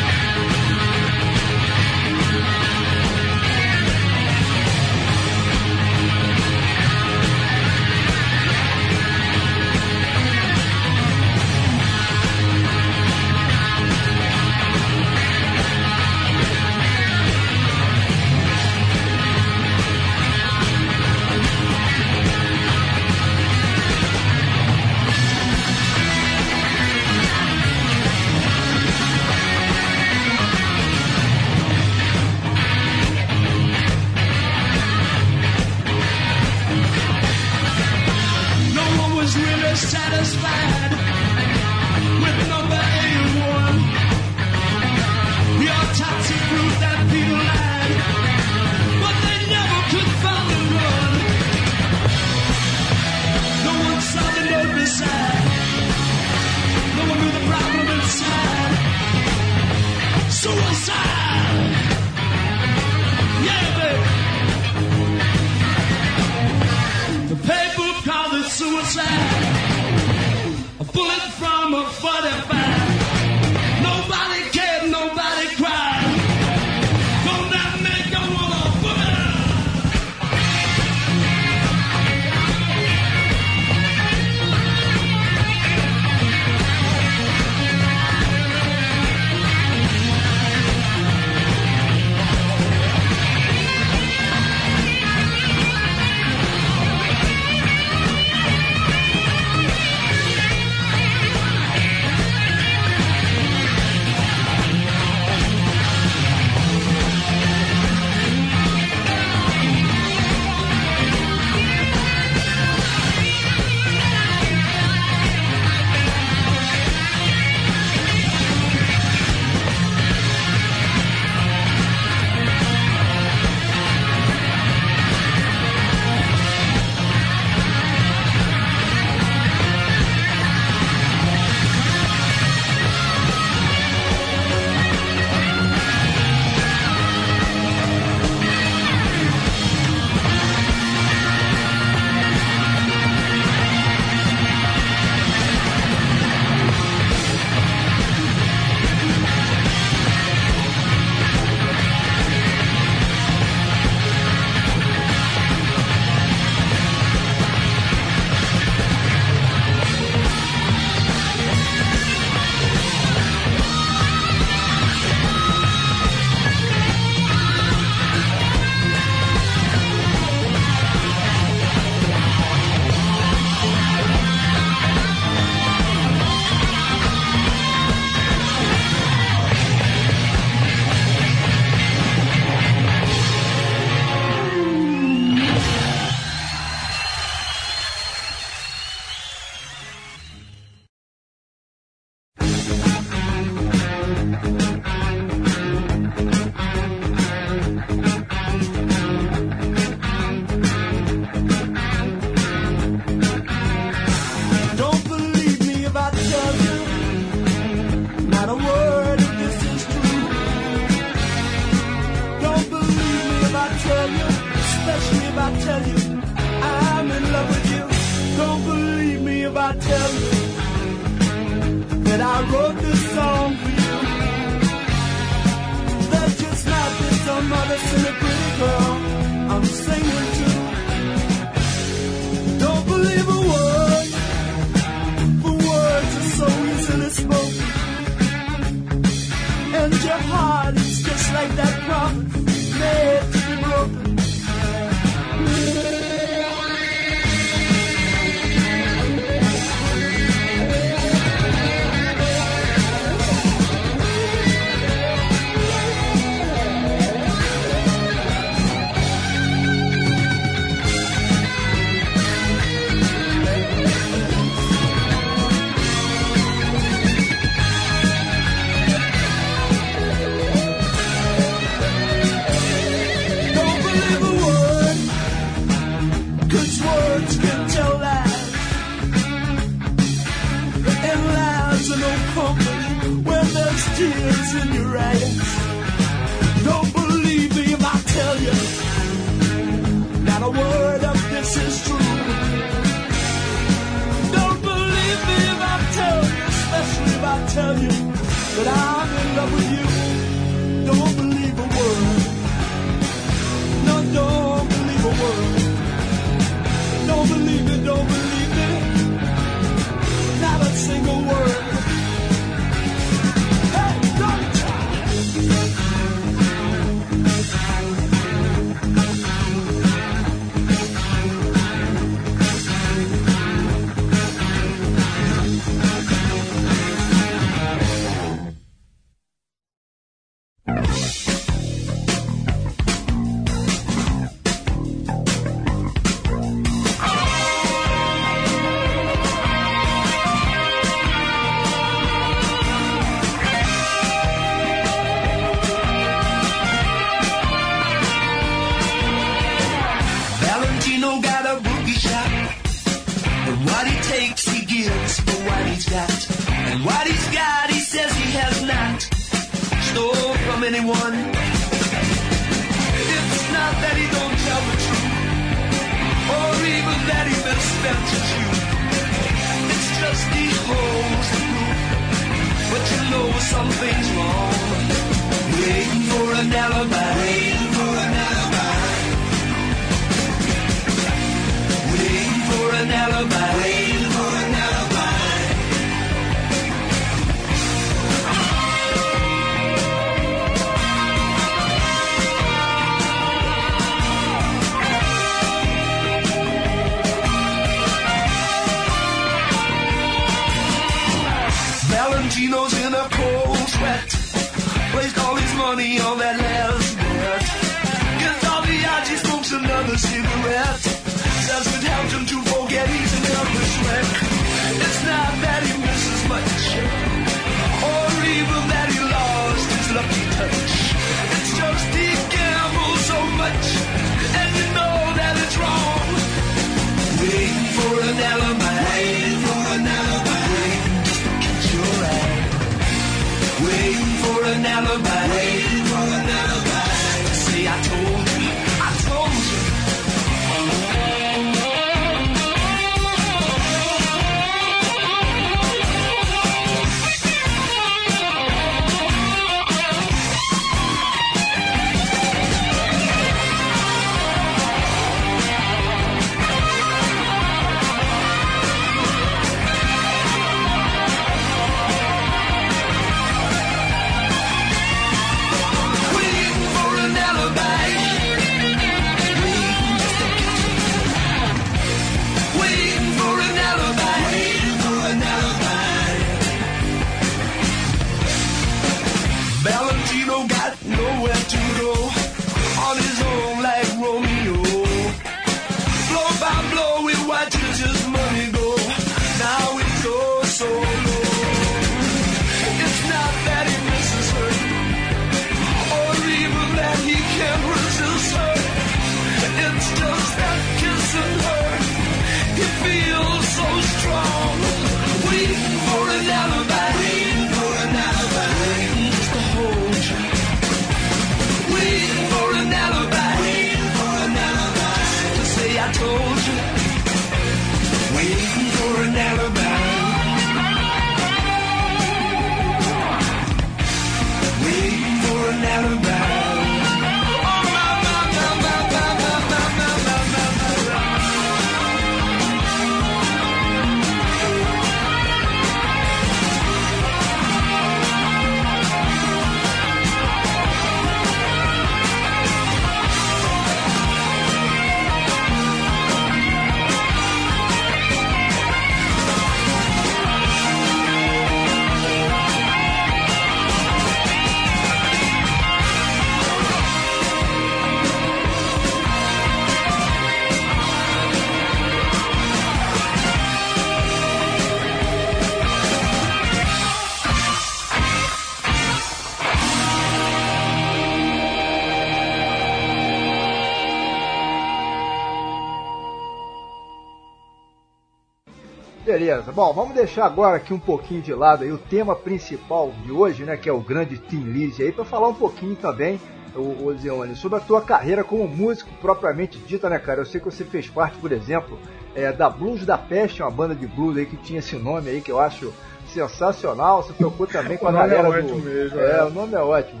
Bom, vamos deixar agora aqui um pouquinho de lado aí o tema principal de hoje, né, que é o grande Team Lise aí, para falar um pouquinho também, o, o Zeone, sobre a tua carreira como músico propriamente dita, né, cara? Eu sei que você fez parte, por exemplo, é, da Blues da Peste, uma banda de blues aí que tinha esse nome aí que eu acho sensacional. Você tocou também com a galera é do. Mesmo, é, é, o nome é ótimo.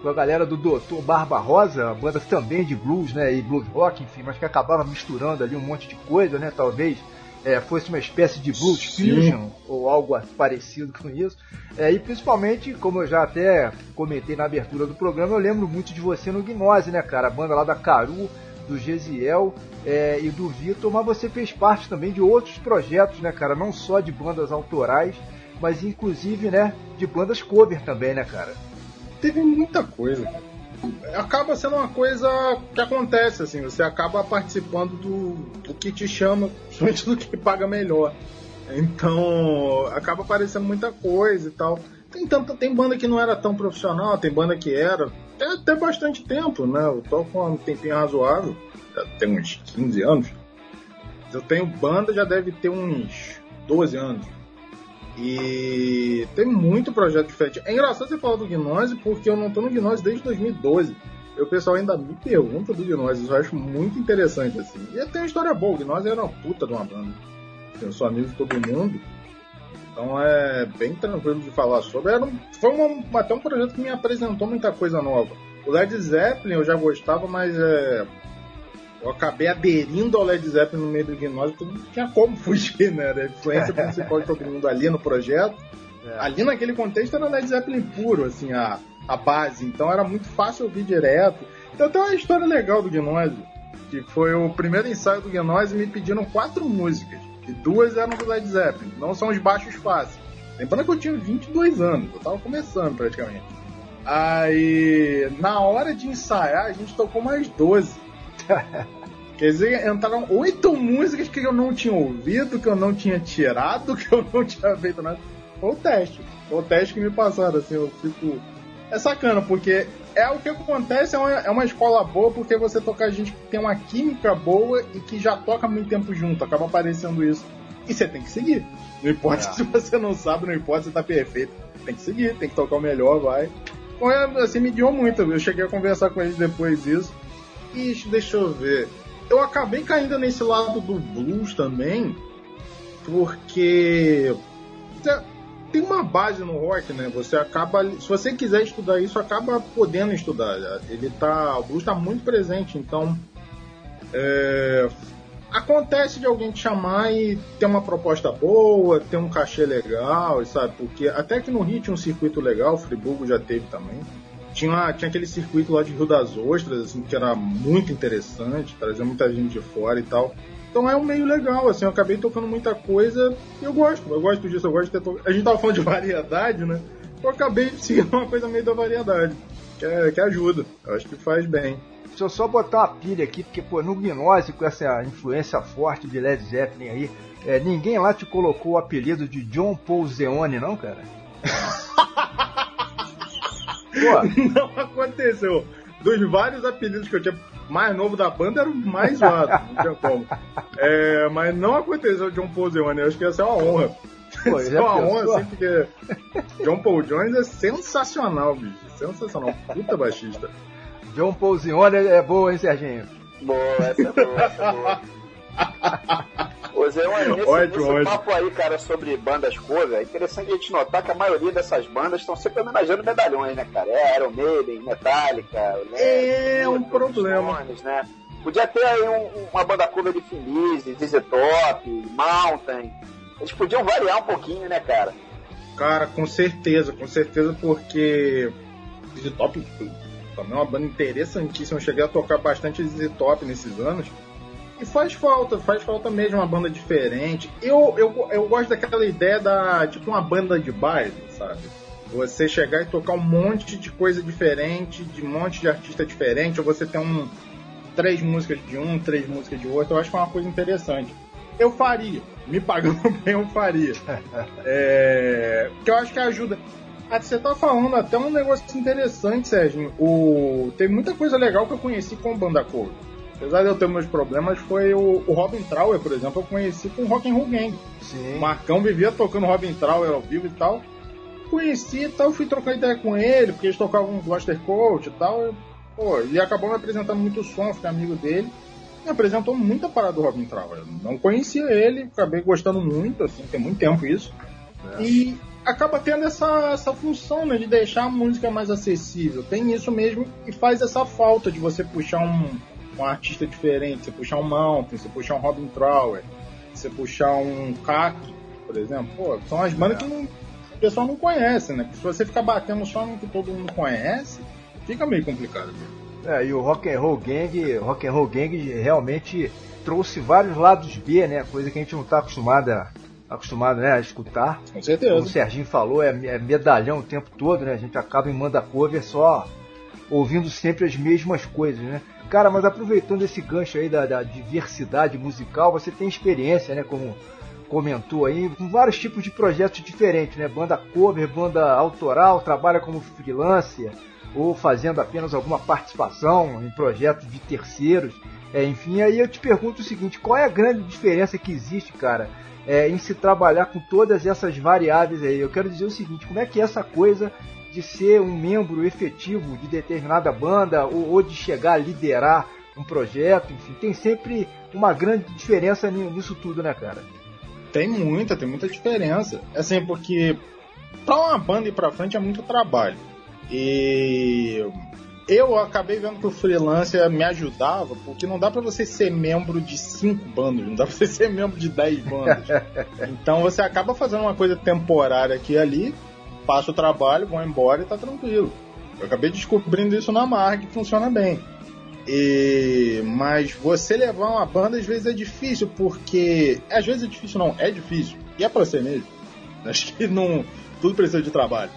Com a galera do Doutor Barbarosa, banda também de blues, né? E blues rock, enfim, mas que acabava misturando ali um monte de coisa, né? Talvez é, fosse uma espécie de blues fusion ou algo parecido com isso. É, e principalmente, como eu já até comentei na abertura do programa, eu lembro muito de você no Gnose, né, cara? A banda lá da Caru, do Gesiel é, e do Vitor, mas você fez parte também de outros projetos, né, cara? Não só de bandas autorais, mas inclusive, né, de bandas cover também, né, cara? Teve muita coisa, cara acaba sendo uma coisa que acontece, assim, você acaba participando do, do que te chama, principalmente do que paga melhor. Então, acaba aparecendo muita coisa e tal. Tem, tanta, tem banda que não era tão profissional, tem banda que era. Tem até bastante tempo, né? Eu toco há um tempinho razoável, já tem uns 15 anos. Eu tenho banda, já deve ter uns 12 anos. E tem muito projeto diferente. É engraçado você falar do Gnose, porque eu não tô no Gnose desde 2012. E o pessoal ainda me pergunta do Gnose, eu acho muito interessante, assim. E tem uma história boa, o Gnose era uma puta de uma banda. Eu sou amigo de todo mundo. Então é bem tranquilo de falar sobre. Era um, foi uma, até um projeto que me apresentou muita coisa nova. O Led Zeppelin eu já gostava, mas é, eu acabei aderindo ao Led Zeppelin no meio do Gnose, porque não tinha como fugir, né? Era a influência principal de todo mundo ali no projeto. É. Ali naquele contexto era Led Zeppelin puro, assim, a, a base. Então era muito fácil ouvir direto. Então tem uma história legal do Gnose, que foi o primeiro ensaio do Gnose e me pediram quatro músicas. E duas eram do Led Zeppelin. Não são os baixos fáceis. Lembrando que eu tinha 22 anos, eu tava começando praticamente. Aí, na hora de ensaiar, a gente tocou mais 12. Quer dizer, entraram oito músicas que eu não tinha ouvido, que eu não tinha tirado, que eu não tinha feito nada. Foi o teste. Foi o teste que me passaram, assim, eu fico. É sacana, porque é o que acontece, é uma, é uma escola boa, porque você toca gente que tem uma química boa e que já toca muito tempo junto, acaba aparecendo isso. E você tem que seguir. Não importa é. se você não sabe, não importa se tá perfeito. Tem que seguir, tem que tocar o melhor, vai. Então, é, assim, me guiou muito. Eu cheguei a conversar com eles depois disso. E deixa eu ver eu acabei caindo nesse lado do blues também, porque tem uma base no rock, né? Você acaba, se você quiser estudar isso, acaba podendo estudar. Ele tá, o blues está muito presente, então é, acontece de alguém te chamar e ter uma proposta boa, ter um cachê legal, sabe? Porque até que no tinha um circuito legal, Friburgo já teve também tinha, tinha aquele circuito lá de Rio das Ostras, assim, que era muito interessante, trazia muita gente de fora e tal. Então é um meio legal, assim, eu acabei tocando muita coisa e eu gosto, eu gosto disso, eu gosto de ter to... A gente tava falando de variedade, né? Eu acabei seguindo uma coisa meio da variedade, que, é, que ajuda, eu acho que faz bem. Deixa eu só botar uma pilha aqui, porque, pô, no Gnose, com essa influência forte de Led Zeppelin aí, é, ninguém lá te colocou o apelido de John Paul Zeone, não, cara? Não aconteceu. Dos vários apelidos que eu tinha, mais novo da banda era o mais zoado, não tinha como. É, mas não aconteceu John Paul Jones, eu acho que ia ser uma honra. Pô, é uma honra, assim, porque John Paul Jones é sensacional, bicho. Sensacional. Puta baixista. John Paul Zione é boa, hein, Serginho? Boa, essa é boa, essa é boa. Ô Zé, nesse, ótimo, nesse papo aí, cara, sobre bandas cover, é interessante a gente notar que a maioria dessas bandas estão sempre homenageando medalhões, né, cara? É Iron Maiden, Metallica, né? É um problema. Stones, né? Podia ter aí um, uma banda cover de Feliz, ZZ Top, Mountain. Eles podiam variar um pouquinho, né, cara? Cara, com certeza, com certeza, porque ZZ Top também é uma banda interessantíssima. Eu cheguei a tocar bastante ZZ Top nesses anos. E faz falta, faz falta mesmo uma banda diferente. Eu, eu, eu gosto daquela ideia da, tipo, uma banda de baile, sabe? Você chegar e tocar um monte de coisa diferente, de um monte de artista diferente, ou você ter um, três músicas de um, três músicas de outro, eu acho que é uma coisa interessante. Eu faria, me pagando bem, eu faria. é, que eu acho que ajuda. Ah, você tá falando até um negócio interessante, Sérgio. O... Tem muita coisa legal que eu conheci com banda cover. Apesar de eu ter meus problemas, foi o, o Robin Trower, por exemplo, eu conheci com o Rock and Roll Gang. Sim. O Marcão vivia tocando Robin Trower ao vivo e tal. Conheci e tal, fui trocar ideia com ele, porque eles tocavam Gloucester Coach e tal. Eu, pô, e acabou me apresentando muito som, fiquei amigo dele. Me apresentou muita parada do Robin Trower. Eu não conhecia ele, acabei gostando muito, assim, tem muito tempo isso. É. E acaba tendo essa, essa função né, de deixar a música mais acessível. Tem isso mesmo e faz essa falta de você puxar um, um artista diferente, você puxar um Mountain, você puxar um Robin Trower, você puxar um Kak, por exemplo. Pô, são as bandas que não, o pessoal não conhece, né? Porque se você ficar batendo só no que todo mundo conhece, fica meio complicado mesmo. É, e o Rock and Roll Gang, Rock and Roll Gang realmente trouxe vários lados B, né? Coisa que a gente não está acostumado a, acostumado né, a escutar. Com certeza. Como o Serginho falou, é, é, medalhão o tempo todo, né? A gente acaba em manda cover só ouvindo sempre as mesmas coisas, né? Cara, mas aproveitando esse gancho aí da, da diversidade musical, você tem experiência, né? Como comentou aí, com vários tipos de projetos diferentes, né? Banda cover, banda autoral, trabalha como freelancer ou fazendo apenas alguma participação em projetos de terceiros. É, enfim, aí eu te pergunto o seguinte: qual é a grande diferença que existe, cara, é, em se trabalhar com todas essas variáveis aí. Eu quero dizer o seguinte: como é que é essa coisa de ser um membro efetivo de determinada banda ou, ou de chegar a liderar um projeto, enfim, tem sempre uma grande diferença nisso tudo, né, cara? Tem muita, tem muita diferença. Assim, porque para uma banda ir para frente é muito trabalho. E eu acabei vendo que o freelancer me ajudava, porque não dá para você ser membro de cinco bandas, não dá pra você ser membro de dez bandas. então você acaba fazendo uma coisa temporária aqui e ali, passa o trabalho, vão embora e tá tranquilo. Eu acabei descobrindo isso na Marg, que funciona bem. E... Mas você levar uma banda às vezes é difícil, porque. Às vezes é difícil, não, é difícil. E é pra ser mesmo. Acho que não. Tudo precisa de trabalho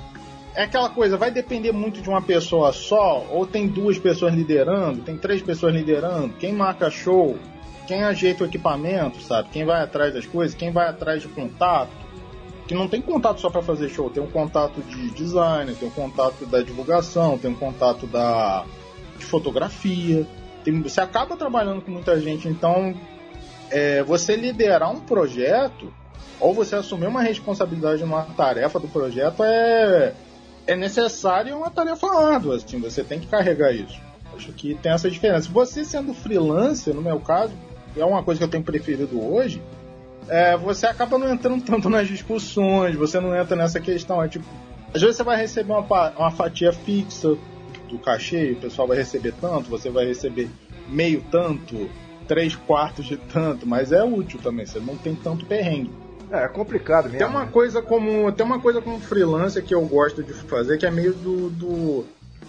é aquela coisa, vai depender muito de uma pessoa só, ou tem duas pessoas liderando, tem três pessoas liderando, quem marca show, quem ajeita o equipamento, sabe? Quem vai atrás das coisas, quem vai atrás de contato. Que não tem contato só para fazer show, tem um contato de design, tem um contato da divulgação, tem um contato da de fotografia. Tem, você acaba trabalhando com muita gente, então é, você liderar um projeto ou você assumir uma responsabilidade numa tarefa do projeto é é necessário uma tarefa árdua, assim, você tem que carregar isso. Acho que tem essa diferença. Você sendo freelancer, no meu caso, é uma coisa que eu tenho preferido hoje, é, você acaba não entrando tanto nas discussões, você não entra nessa questão. É tipo, às vezes você vai receber uma, uma fatia fixa do cachê, o pessoal vai receber tanto, você vai receber meio tanto, três quartos de tanto, mas é útil também, você não tem tanto perrengue. É, é complicado mesmo. Tem uma né? coisa como. Tem uma coisa como freelancer que eu gosto de fazer, que é meio do, do,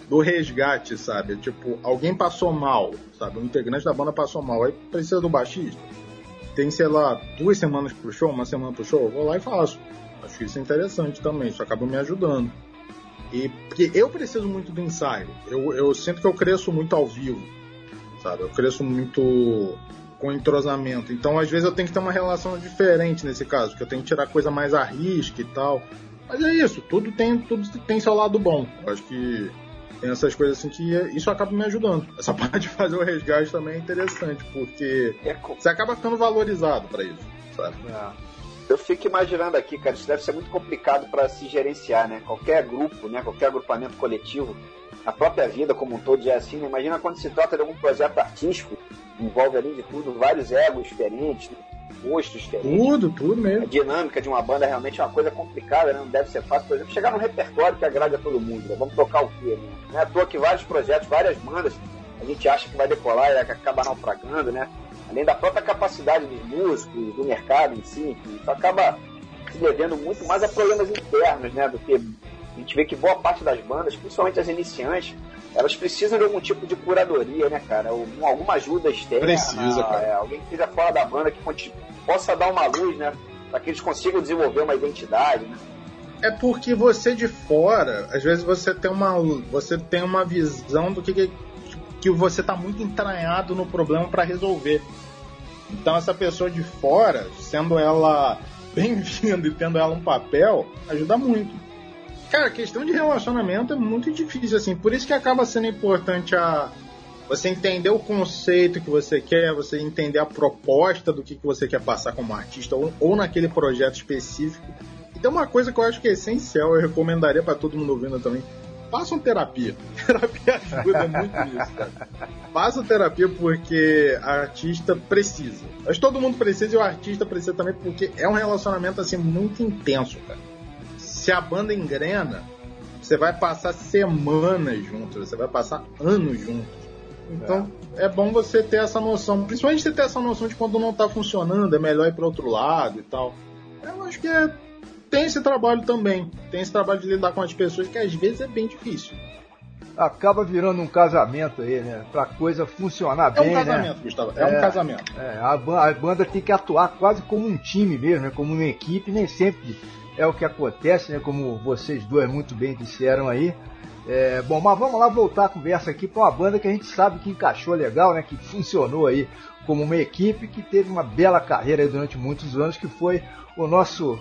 do resgate, sabe? Tipo, alguém passou mal, sabe? Um integrante da banda passou mal, aí precisa do baixista. Tem, sei lá, duas semanas pro show, uma semana pro show, eu vou lá e faço. Acho isso interessante também, isso acaba me ajudando. E porque eu preciso muito do ensaio. Eu, eu sinto que eu cresço muito ao vivo, sabe? Eu cresço muito com entrosamento. Então, às vezes, eu tenho que ter uma relação diferente nesse caso, que eu tenho que tirar coisa mais a risca e tal. Mas é isso, tudo tem, tudo tem seu lado bom. Eu acho que tem essas coisas assim que isso acaba me ajudando. Essa parte de fazer o resgate também é interessante, porque é você acaba ficando valorizado para isso, sabe? É. Eu fico imaginando aqui, cara, isso deve ser muito complicado para se gerenciar, né? Qualquer grupo, né? Qualquer agrupamento coletivo, a própria vida como um todo já é assim, né? Imagina quando se trata de algum projeto artístico, envolve além de tudo vários egos diferentes, né? Gostos diferentes. Tudo, tudo mesmo. A dinâmica de uma banda realmente é uma coisa complicada, né? não deve ser fácil, por exemplo, chegar num repertório que agrade a todo mundo. Né? Vamos tocar o quê? Né? Não é à toa que vários projetos, várias bandas, a gente acha que vai decolar e acaba naufragando, né? Além da própria capacidade dos músicos, do mercado em si, isso acaba se devendo muito mais a problemas internos, né? Do que a gente vê que boa parte das bandas, principalmente as iniciantes, elas precisam de algum tipo de curadoria, né, cara? Algum, alguma ajuda externa. Precisa, cara. É, alguém que esteja fora da banda que possa dar uma luz, né? Para que eles consigam desenvolver uma identidade, né? É porque você de fora, às vezes você tem uma, você tem uma visão do que, que, que você está muito entranhado no problema para resolver. Então essa pessoa de fora, sendo ela bem-vinda e tendo ela um papel, ajuda muito. Cara, questão de relacionamento é muito difícil, assim. Por isso que acaba sendo importante a, você entender o conceito que você quer, você entender a proposta do que, que você quer passar como artista ou, ou naquele projeto específico. E tem uma coisa que eu acho que é essencial, eu recomendaria para todo mundo ouvindo também. Façam terapia. Terapia ajuda muito nisso, cara. Façam terapia porque a artista precisa. Que todo mundo precisa e o artista precisa também porque é um relacionamento assim muito intenso, cara. Se a banda engrena, você vai passar semanas juntos, você vai passar anos juntos. Então é. é. bom você ter essa noção, principalmente você ter essa noção de quando não está funcionando, é melhor ir para outro lado e tal. Eu acho que é, tem esse trabalho também, tem esse trabalho de lidar com as pessoas que às vezes é bem difícil. Acaba virando um casamento aí, né? Pra coisa funcionar é bem. É um casamento, né? Gustavo. É, é, um casamento. É, a, a banda tem que atuar quase como um time mesmo, né? Como uma equipe, nem sempre é o que acontece, né? Como vocês dois muito bem disseram aí. É, bom, mas vamos lá voltar a conversa aqui para uma banda que a gente sabe que encaixou legal, né? Que funcionou aí como uma equipe que teve uma bela carreira durante muitos anos, que foi o nosso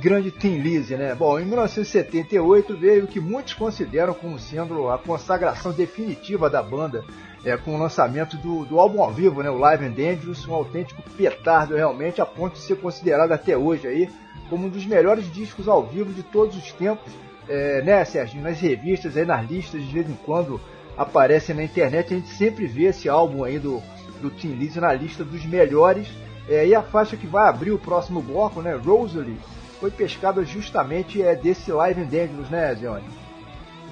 grande Tim Lizzy, né? Bom, em 1978 veio o que muitos consideram como sendo a consagração definitiva da banda, é, com o lançamento do, do álbum ao vivo, né? O Live and Dangerous, um autêntico petardo realmente, a ponto de ser considerado até hoje aí como um dos melhores discos ao vivo de todos os tempos é, né, Serginho, nas revistas, aí nas listas, de vez em quando aparecem na internet, a gente sempre vê esse álbum aí do, do Tim Lizzy na lista dos melhores. É, e a faixa que vai abrir o próximo bloco, né, Rosalie, foi pescada justamente é, desse Live and Dangerous, né, Zione?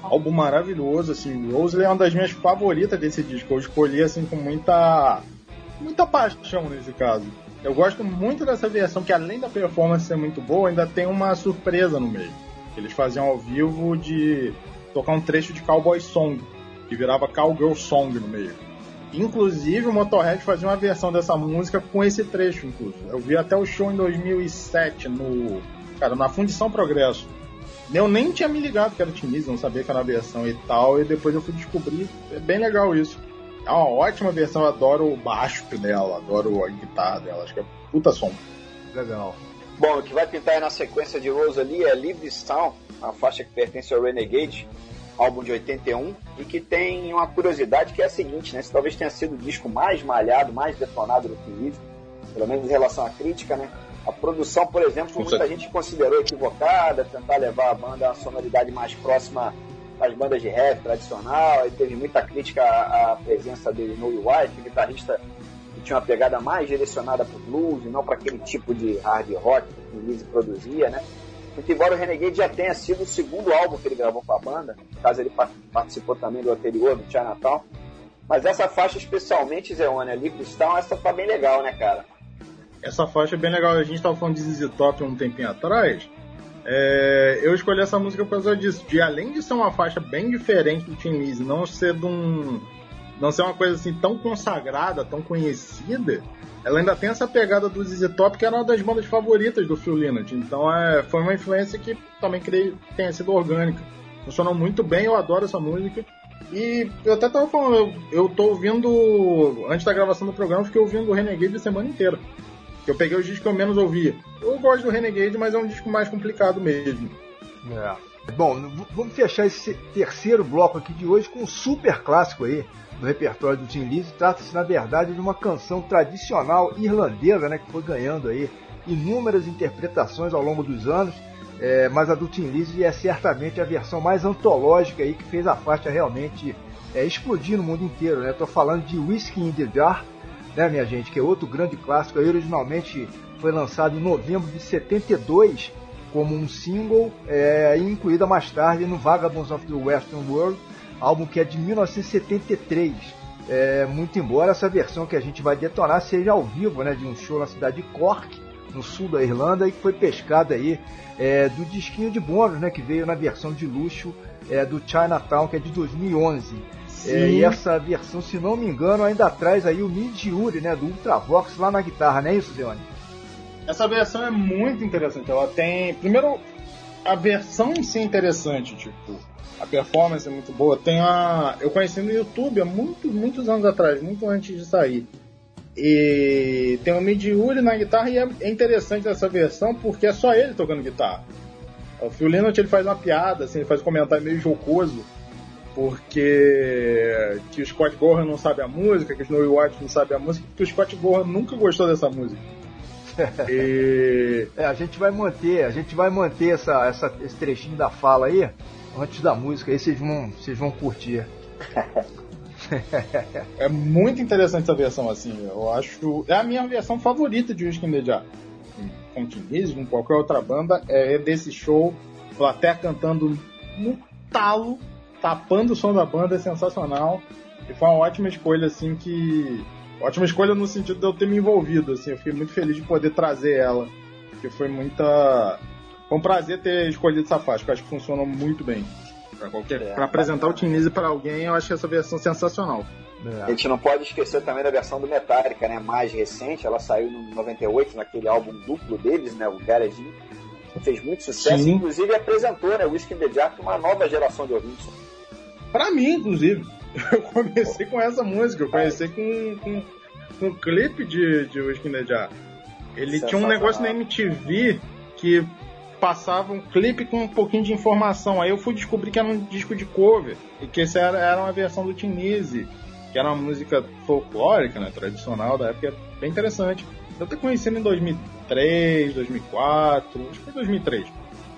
Álbum maravilhoso, assim, Rosalie é uma das minhas favoritas desse disco, eu escolhi assim com muita muita paixão nesse caso. Eu gosto muito dessa versão, que além da performance ser muito boa, ainda tem uma surpresa no meio. Eles faziam ao vivo de tocar um trecho de Cowboy Song, que virava Cowgirl Song no meio. Inclusive o Motorhead fazia uma versão dessa música com esse trecho, inclusive. Eu vi até o show em 2007 no, cara, na Fundição Progresso. Eu nem tinha me ligado que era Tinise, não sabia que era a versão e tal, e depois eu fui descobrir. É bem legal isso. É uma ótima versão, eu adoro o baixo dela, adoro a guitarra dela, acho que é puta som. Legal. Bom, o que vai pintar aí na sequência de Rose ali é Town, a faixa que pertence ao Renegade, álbum de 81, e que tem uma curiosidade que é a seguinte, né? Esse talvez tenha sido o disco mais malhado, mais detonado do Tim pelo menos em relação à crítica, né? A produção, por exemplo, muita gente considerou equivocada, tentar levar a banda a uma sonoridade mais próxima das bandas de rap tradicional, aí teve muita crítica à, presença dele no White, guitarrista tinha uma pegada mais direcionada para o blues e não para aquele tipo de hard rock que o Lizzy produzia, né? Porque embora o Renegade já tenha sido o segundo álbum que ele gravou com a banda, caso ele participou também do anterior, do Chinatown, mas essa faixa especialmente, Zé One, ali, Cristão, essa tá bem legal, né, cara? Essa faixa é bem legal. A gente estava falando de ZZ Top um tempinho atrás. É, eu escolhi essa música por causa disso. De além de ser uma faixa bem diferente do Tim Lizzy, não ser de um, não ser uma coisa assim tão consagrada, tão conhecida, ela ainda tem essa pegada do ZZ Top, que era uma das bandas favoritas do Phil Lynott. Então é, foi uma influência que também creio que tenha sido orgânica. Funcionou muito bem, eu adoro essa música. E eu até tava falando, eu, eu tô ouvindo, antes da gravação do programa, fiquei ouvindo o Renegade a semana inteira. Eu peguei os discos que eu menos ouvia. Eu gosto do Renegade, mas é um disco mais complicado mesmo. É. Bom, vamos fechar esse terceiro bloco aqui de hoje com um super clássico aí do repertório do Tim Lizzy. Trata-se, na verdade, de uma canção tradicional irlandesa, né, que foi ganhando aí inúmeras interpretações ao longo dos anos. É, mas a do Tim Lizzy é certamente a versão mais antológica aí que fez a faixa realmente é, explodir no mundo inteiro. Né? Estou falando de Whiskey in the Jar, né, minha gente, que é outro grande clássico. Originalmente foi lançado em novembro de 72 como um single é, e incluída mais tarde no Vagabonds of the Western World álbum que é de 1973. É, muito embora essa versão que a gente vai detonar seja ao vivo, né, de um show na cidade de Cork, no sul da Irlanda, e que foi pescada aí é, do disquinho de bônus, né, que veio na versão de luxo é, do Chinatown, que é de 2011. É, e essa versão, se não me engano, ainda traz aí o Mid Yuri, né, do Ultravox lá na guitarra, não é isso, Zeone? Essa versão é muito interessante. Ela tem. Primeiro, a versão em si é interessante, tipo a performance é muito boa. Tem a. Eu conheci no YouTube há muitos, muitos anos atrás, muito antes de sair. E tem o Midiuri na guitarra e é interessante essa versão porque é só ele tocando guitarra. O Phil Lynott ele faz uma piada, assim, ele faz um comentário meio jocoso porque que o Scott Gorham não sabe a música, que o Snowy White não sabe a música, porque o Scott Gorham nunca gostou dessa música. e... É, a gente vai manter, a gente vai manter essa, essa, esse trechinho da fala aí antes da música, aí vocês vão, vocês vão curtir. é muito interessante essa versão assim, eu acho. É a minha versão favorita de Whisky Jar. Com Tiniz, com qualquer outra banda, é desse show, plateia cantando no talo, tapando o som da banda, é sensacional. E foi uma ótima escolha, assim, que. Ótima escolha no sentido de eu ter me envolvido, assim, eu fiquei muito feliz de poder trazer ela. Porque foi muita. Foi um prazer ter escolhido essa faixa, que eu acho que funciona muito bem. Pra, qualquer, é, pra apresentar o Tinise para alguém, eu acho essa versão sensacional. É. A gente não pode esquecer também da versão do Metallica, né? Mais recente, ela saiu no 98, naquele álbum duplo deles, né? O Garage fez muito sucesso, Sim. inclusive apresentou, né? O Whisky in the Jar uma nova geração de ouvintes. Pra mim, inclusive. Eu comecei com essa música, eu comecei com, com, com um clipe de, de Jar. Ele tinha um negócio na MTV que passava um clipe com um pouquinho de informação. Aí eu fui descobrir que era um disco de cover e que essa era, era uma versão do Tinise, que era uma música folclórica, né, tradicional da época, bem interessante. Eu tô conhecendo em 2003, 2004, acho que foi 2003.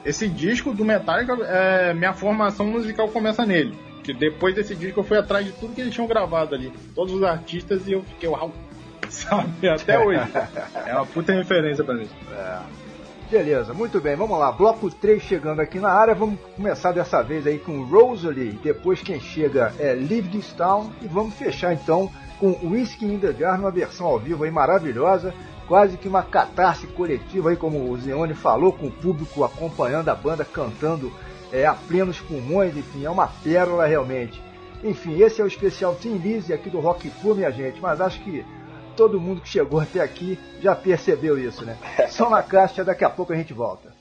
Esse disco do Metallica, é, minha formação musical começa nele. Que depois desse disco eu fui atrás de tudo que eles tinham gravado ali, todos os artistas, e eu fiquei, uau, sabe, até hoje. é uma puta referência pra mim. É. Beleza, muito bem, vamos lá. Bloco 3 chegando aqui na área. Vamos começar dessa vez aí com Rosalie. Depois quem chega é Live This Town. E vamos fechar então com Whiskey in the Jar, numa versão ao vivo aí maravilhosa. Quase que uma catarse coletiva aí, como o Zeone falou, com o público acompanhando a banda, cantando é, a plenos pulmões. Enfim, é uma pérola realmente. Enfim, esse é o especial Team Lizzy aqui do Rock Flu, minha gente. Mas acho que todo mundo que chegou até aqui já percebeu isso, né? Só na caixa, daqui a pouco a gente volta.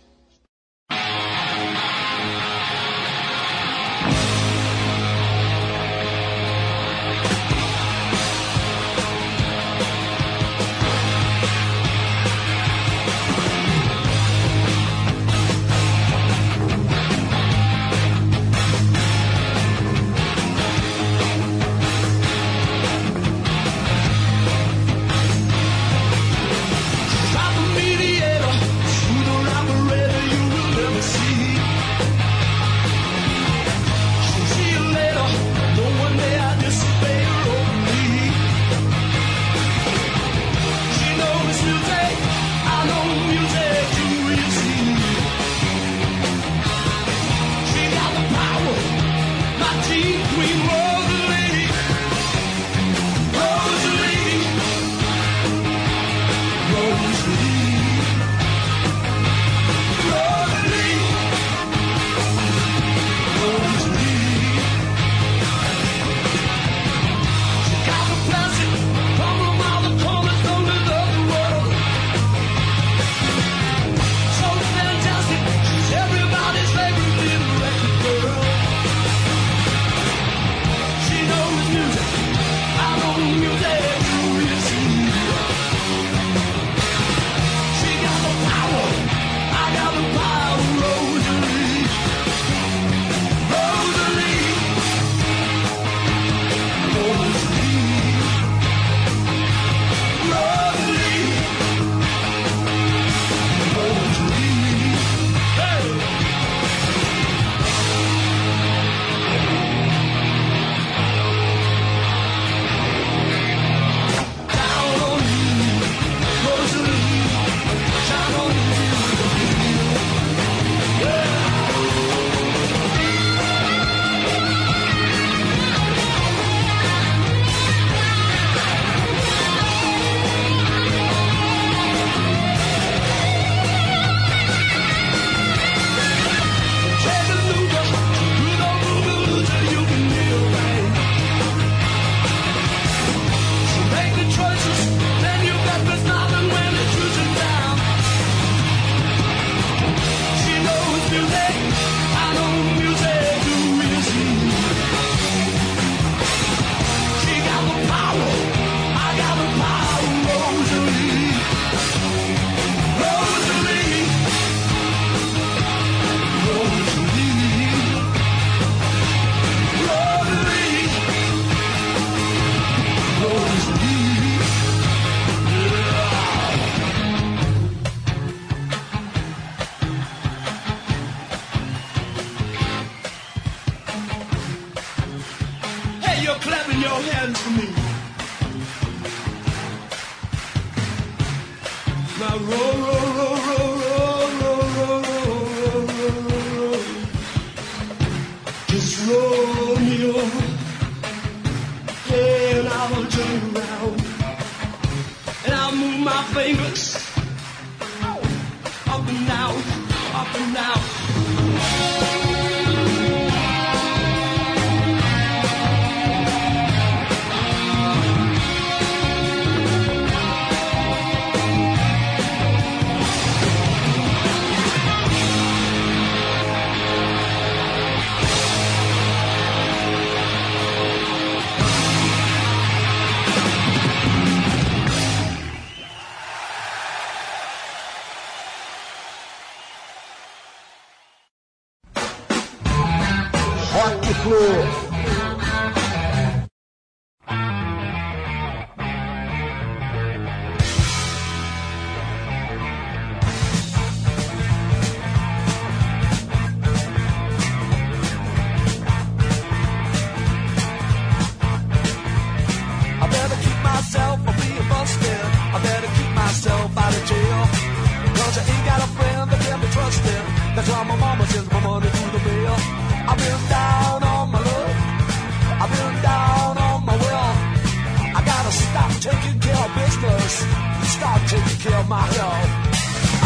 Taking care of my health.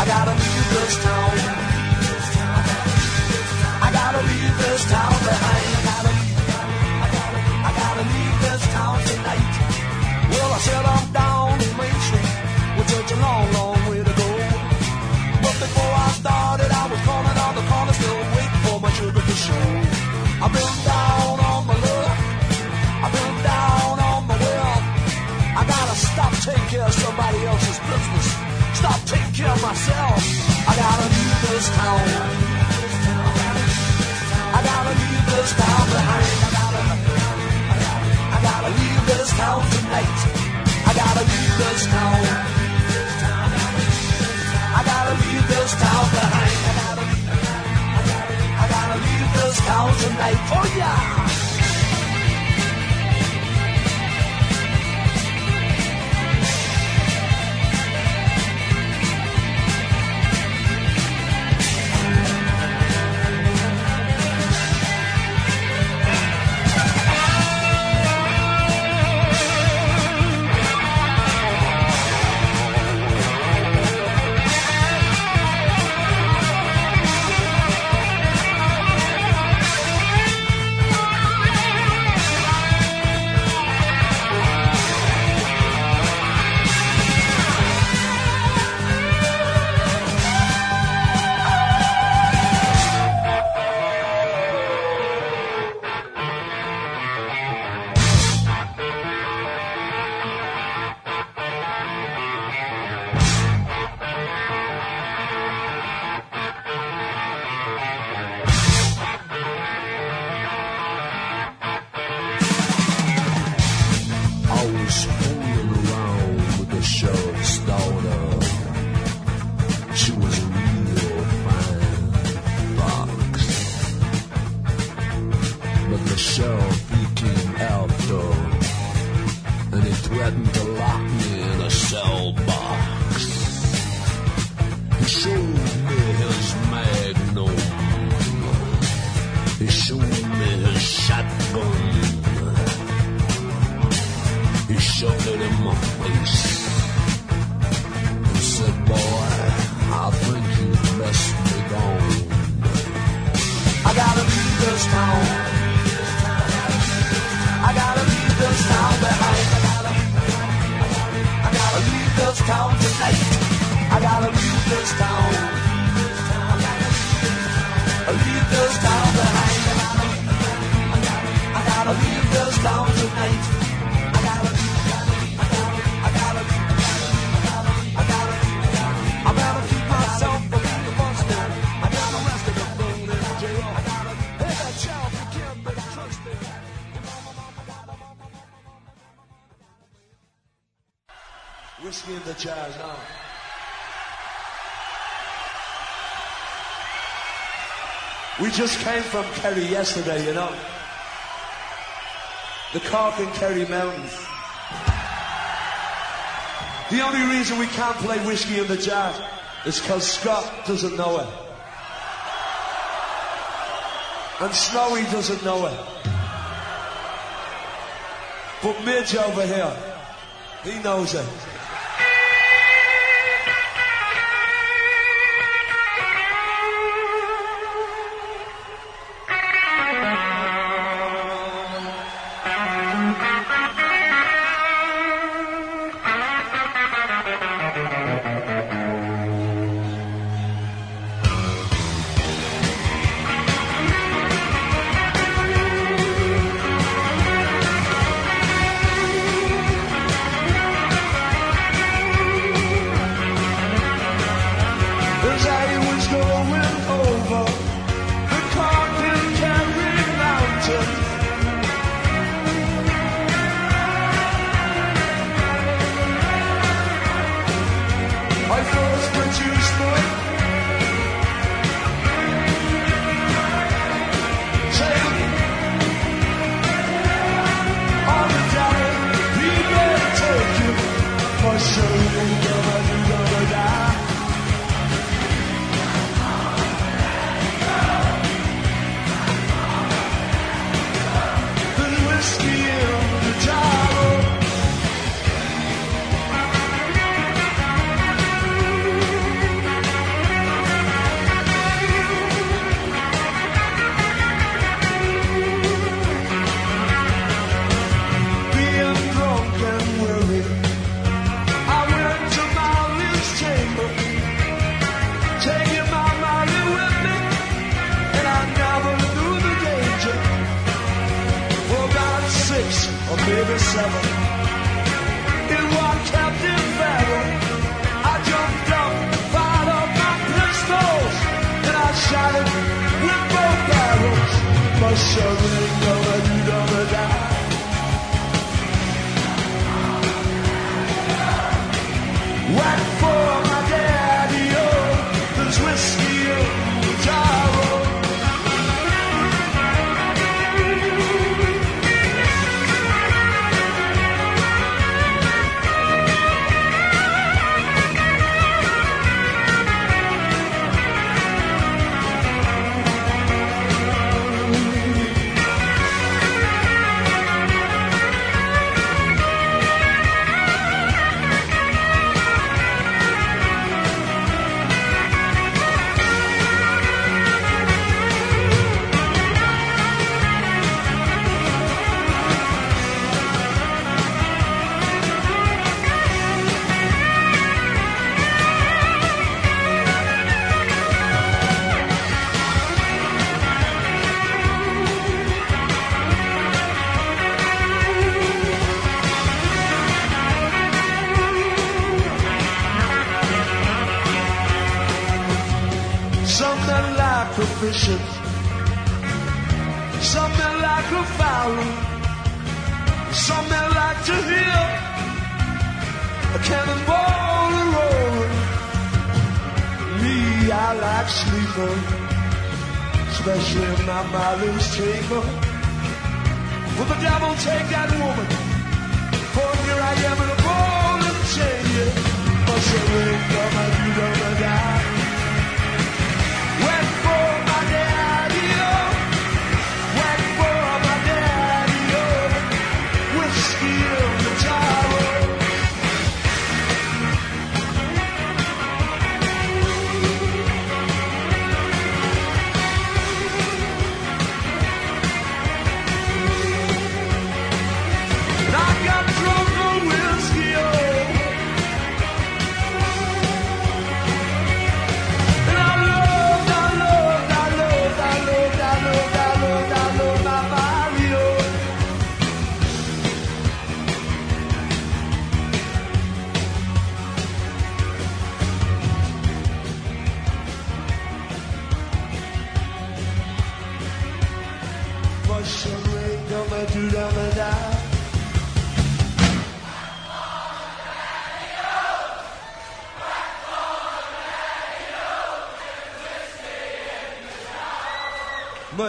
I gotta leave this town. I gotta leave this town behind. I gotta I gotta, I gotta leave this town tonight. Well, I said I'm down on Main Street, which is a long, long way to go. But before I started, I was calling on the corner, still waiting for my sugar to show. I've been down on my luck. I've been down on my wealth. I gotta stop taking care of somebody business. Stop taking care of myself. I gotta leave this town. I gotta leave this town behind. I gotta, I gotta, leave this town tonight. I gotta leave this town. I gotta leave this town behind. I gotta, I gotta leave this town tonight. Oh yeah. just came from Kerry yesterday, you know. The Cork and Kerry Mountains. The only reason we can't play Whiskey in the Jar is because Scott doesn't know it. And Snowy doesn't know it. But Midge over here, he knows it.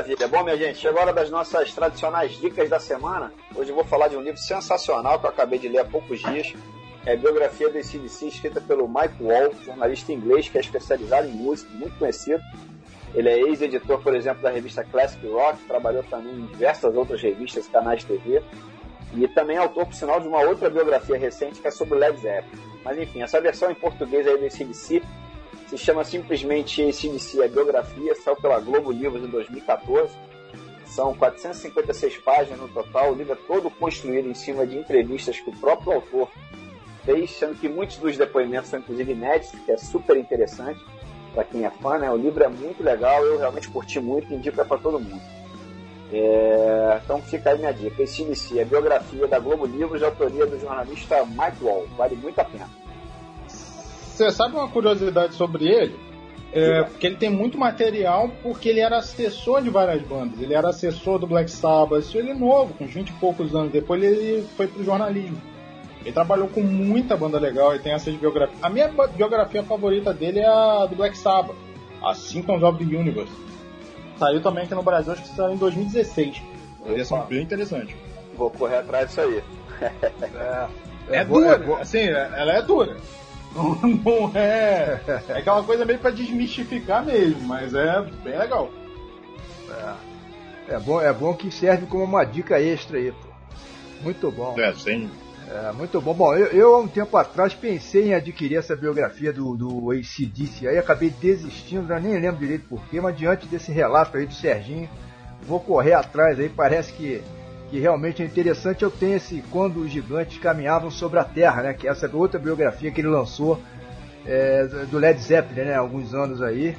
Maravilha. Bom, minha gente, chegou a hora das nossas tradicionais dicas da semana. Hoje eu vou falar de um livro sensacional que eu acabei de ler há poucos dias. É a biografia do ACDC, escrita pelo Mike Wall, jornalista inglês que é especializado em música, muito conhecido. Ele é ex-editor, por exemplo, da revista Classic Rock, trabalhou também em diversas outras revistas e canais de TV. E também é autor, por sinal, de uma outra biografia recente que é sobre Led Zeppelin. Mas enfim, essa versão em português aí do ACDC se chama simplesmente ACDC, a biografia, saiu pela Globo Livros em 2014. São 456 páginas no total. O livro é todo construído em cima de entrevistas que o próprio autor fez, sendo que muitos dos depoimentos são inclusive inéditos, que é super interessante para quem é fã. Né? O livro é muito legal, eu realmente curti muito indico é para todo mundo. É... Então fica aí minha dica. ACDC, a biografia da Globo Livros, de autoria do jornalista Mike Wall. Vale muito a pena. Você sabe uma curiosidade sobre ele? É, porque ele tem muito material, porque ele era assessor de várias bandas. Ele era assessor do Black Sabbath, ele é novo, com 20 e poucos anos. Depois ele foi pro jornalismo. Ele trabalhou com muita banda legal, ele tem essas biografias. A minha biografia favorita dele é a do Black Sabbath, a Symptoms of the Universe. Saiu também aqui no Brasil, acho que saiu em 2016. É bem interessante. Vou correr atrás disso aí. é, é, é dura, é assim, ela é dura. Não, não é. É aquela coisa meio pra desmistificar mesmo, mas é bem legal. É, é, bom, é bom que serve como uma dica extra aí, pô. Muito bom. É, sim. É, muito bom. Bom, eu, eu, há um tempo atrás pensei em adquirir essa biografia do, do ACDC, aí acabei desistindo, já nem lembro direito porquê, mas diante desse relato aí do Serginho, vou correr atrás aí, parece que que realmente é interessante, eu tenho esse Quando os Gigantes Caminhavam sobre a Terra, né? Que é essa outra biografia que ele lançou é, do Led Zeppelin, né? Alguns anos aí.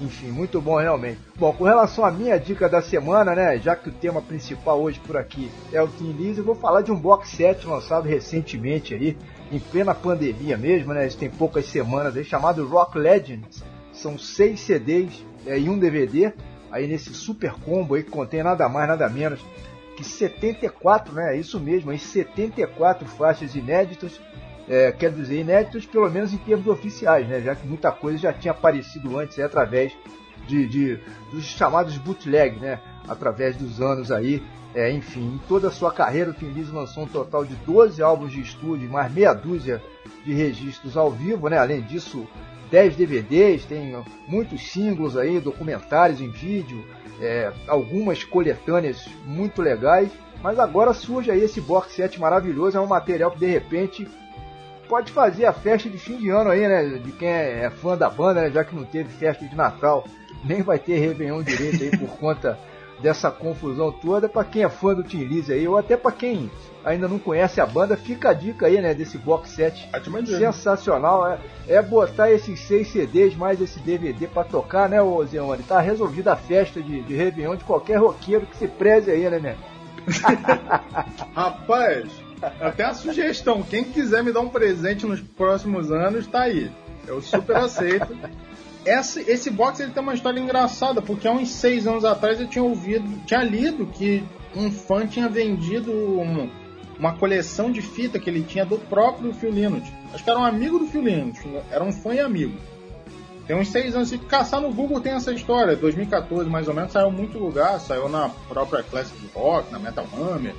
Enfim, muito bom realmente. Bom, com relação à minha dica da semana, né? Já que o tema principal hoje por aqui é o Tim Lizzy, eu vou falar de um box set lançado recentemente aí, em plena pandemia mesmo, né? Isso tem poucas semanas aí, chamado Rock Legends. São seis CDs é, e um DVD, aí nesse super combo aí que contém nada mais, nada menos que 74, né? Isso mesmo, aí 74 faixas inéditas, é, quer dizer, inéditas pelo menos em termos oficiais, né? Já que muita coisa já tinha aparecido antes é, através de, de, dos chamados bootleg, né? Através dos anos aí. É, enfim, em toda a sua carreira, o Lizzy lançou um total de 12 álbuns de estúdio, mais meia dúzia de registros ao vivo, né? Além disso, 10 DVDs, tem muitos singles aí, documentários em vídeo, é, algumas coletâneas muito legais, mas agora surge aí esse box set maravilhoso, é um material que de repente pode fazer a festa de fim de ano aí, né? De quem é, é fã da banda, né? Já que não teve festa de Natal, nem vai ter Réveillon direito aí por conta dessa confusão toda. Para quem é fã do Tim Lizzy aí, ou até para quem ainda não conhece a banda, fica a dica aí, né, desse box set sensacional. É, é botar esses seis CDs mais esse DVD para tocar, né, ô Zeone? Tá resolvida a festa de, de Réveillon de qualquer roqueiro que se preze aí, né, né? Rapaz, até a sugestão, quem quiser me dar um presente nos próximos anos, tá aí. Eu super aceito. Esse, esse box ele tem uma história engraçada, porque há uns seis anos atrás eu tinha ouvido, tinha lido que um fã tinha vendido um, uma coleção de fita que ele tinha do próprio Phil Lynott. Acho que era um amigo do Phil Lynott, era um fã e amigo. Tem uns seis anos, se caçar no Google tem essa história, 2014 mais ou menos, saiu muito lugar, saiu na própria Classic Rock, na Metal Hammer.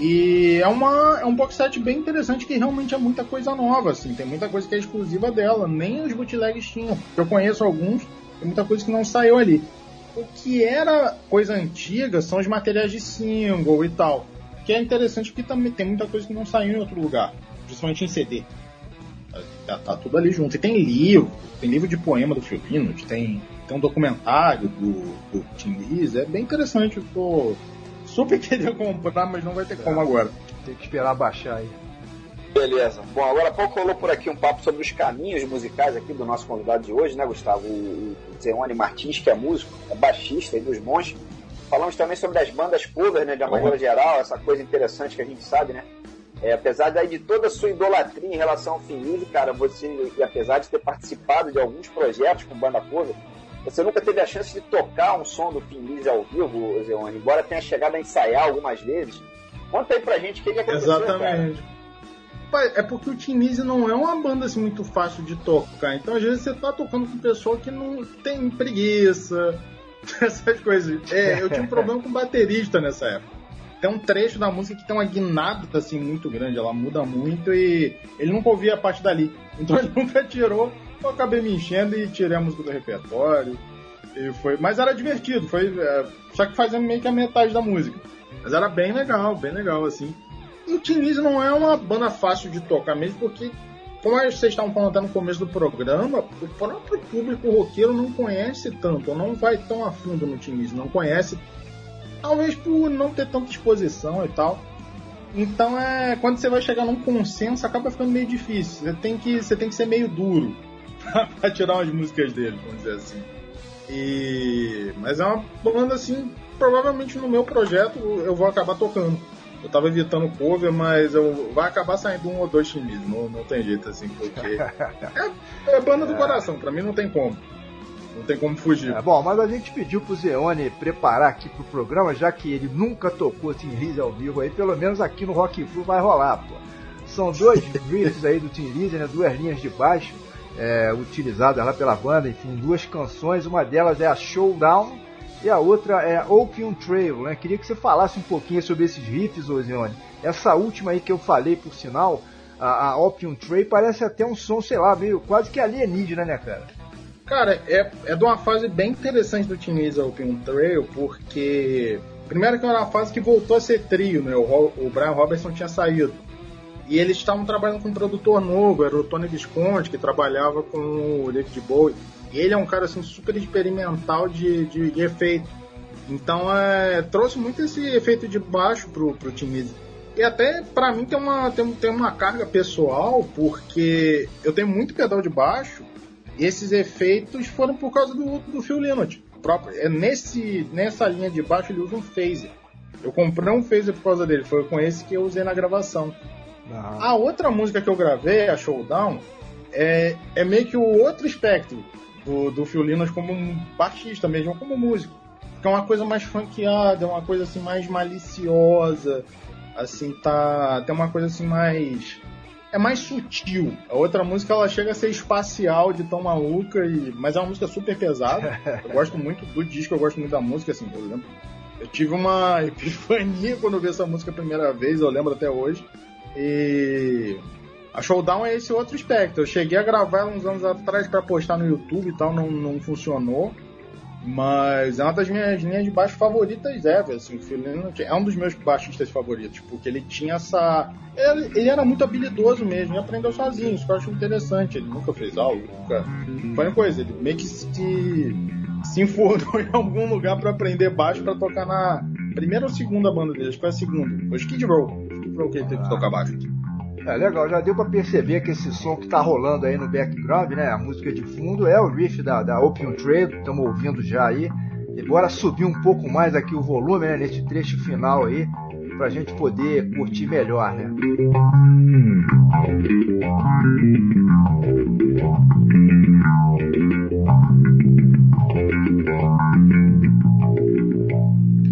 E é, uma, é um box set bem interessante que realmente é muita coisa nova, assim, tem muita coisa que é exclusiva dela, nem os bootlegs tinham. Eu conheço alguns, tem muita coisa que não saiu ali. O que era coisa antiga são os materiais de single e tal que é interessante porque também tem muita coisa que não saiu em outro lugar, principalmente em CD. Tá, tá tudo ali junto. E tem livro, tem livro de poema do Lynott, tem, tem um documentário do, do Tim Lizzy, é bem interessante. Eu tô super querendo comprar, mas não vai ter como agora. Tem que esperar baixar aí. Beleza. Bom, agora há pouco rolou por aqui um papo sobre os caminhos musicais aqui do nosso convidado de hoje, né, Gustavo? O, o Zeone Martins, que é músico, é baixista aí dos Monstros falamos também sobre as bandas cover, né, de uma maneira geral, essa coisa interessante que a gente sabe, né? É, apesar daí de toda a sua idolatria em relação ao Finise, cara, você, e apesar de ter participado de alguns projetos com banda cover, você nunca teve a chance de tocar um som do Finise ao vivo, Zeone, embora tenha chegado a ensaiar algumas vezes. Conta aí pra gente o que, que aconteceu, Exatamente. Cara. É porque o Tinise não é uma banda assim, muito fácil de tocar. Então, às vezes, você tá tocando com pessoa que não tem preguiça, essas coisas. É, eu tinha um problema com baterista nessa época tem um trecho da música que tem uma guinada assim muito grande, ela muda muito e ele nunca ouvia a parte dali. Então ele nunca tirou, eu acabei me enchendo e música do repertório. E foi, mas era divertido, foi é, só que fazendo meio que a metade da música. Mas era bem legal, bem legal assim. E o Tinise não é uma banda fácil de tocar mesmo porque como vocês estavam falando até no começo do programa, o próprio público roqueiro não conhece tanto, não vai tão a fundo no Tinise, não conhece Talvez por não ter tanta exposição e tal. Então é quando você vai chegar num consenso acaba ficando meio difícil. Você tem que, você tem que ser meio duro para tirar umas músicas dele, vamos dizer assim. E mas é uma banda assim, provavelmente no meu projeto eu vou acabar tocando. Eu tava evitando cover, mas eu vai acabar saindo um ou dois times, não, não tem jeito assim, porque é, é banda do coração, para mim não tem como. Não tem como fugir. É, bom, mas a gente pediu pro Zeone preparar aqui pro programa, já que ele nunca tocou Tim Lizzy ao vivo aí, pelo menos aqui no Rock Flu vai rolar, pô. São dois riffs aí do Tim Lizzy, né? Duas linhas de baixo é, lá pela banda, enfim, duas canções, uma delas é a Showdown e a outra é Opium Trail, né? Queria que você falasse um pouquinho sobre esses riffs, Ozione. Essa última aí que eu falei, por sinal, a, a Opium Trail parece até um som, sei lá, meio quase que alienígena, né, cara? Cara, é, é de uma fase bem interessante do Teenage Open Trail, porque. Primeiro que era uma fase que voltou a ser trio, né? O, o Brian Robertson tinha saído. E eles estavam trabalhando com um produtor novo, era o Tony Visconti, que trabalhava com o David Bowie. E ele é um cara assim, super experimental de, de, de efeito. Então é, trouxe muito esse efeito de baixo pro, pro Teenage. E até para mim tem uma, tem, tem uma carga pessoal, porque eu tenho muito pedal de baixo esses efeitos foram por causa do, do Phil Lynott. Próprio, é nesse, nessa linha de baixo ele usa um phaser. Eu comprei um phaser por causa dele, foi com esse que eu usei na gravação. A outra música que eu gravei, a Showdown, é, é meio que o outro espectro do, do Phil Lynott como um baixista mesmo, como músico. Que é uma coisa mais funkeada, é uma coisa assim mais maliciosa, assim, tá. Tem uma coisa assim mais é mais sutil. A outra música ela chega a ser espacial de tão maluca, e... mas é uma música super pesada. Eu gosto muito do disco, eu gosto muito da música, assim, por exemplo. Eu tive uma epifania quando eu vi essa música a primeira vez, eu lembro até hoje. E a Showdown é esse outro espectro. Eu cheguei a gravar uns anos atrás para postar no YouTube e tal, não, não funcionou. Mas é uma das minhas linhas de baixo favoritas ever, assim, o é um dos meus baixistas favoritos, porque ele tinha essa... Ele, ele, era muito habilidoso mesmo, e aprendeu sozinho, isso que eu acho interessante, ele nunca fez algo, nunca... Foi coisa, ele meio que se, se em algum lugar para aprender baixo para tocar na primeira ou segunda banda dele, acho que foi a segunda, foi Skid Row, Skid Row que ele teve que tocar baixo. É legal, já deu para perceber que esse som que tá rolando aí no background, né, a música de fundo é o riff da, da Opium Trail, estamos ouvindo já aí. E bora subir um pouco mais aqui o volume, né, nesse trecho final aí, pra gente poder curtir melhor, né?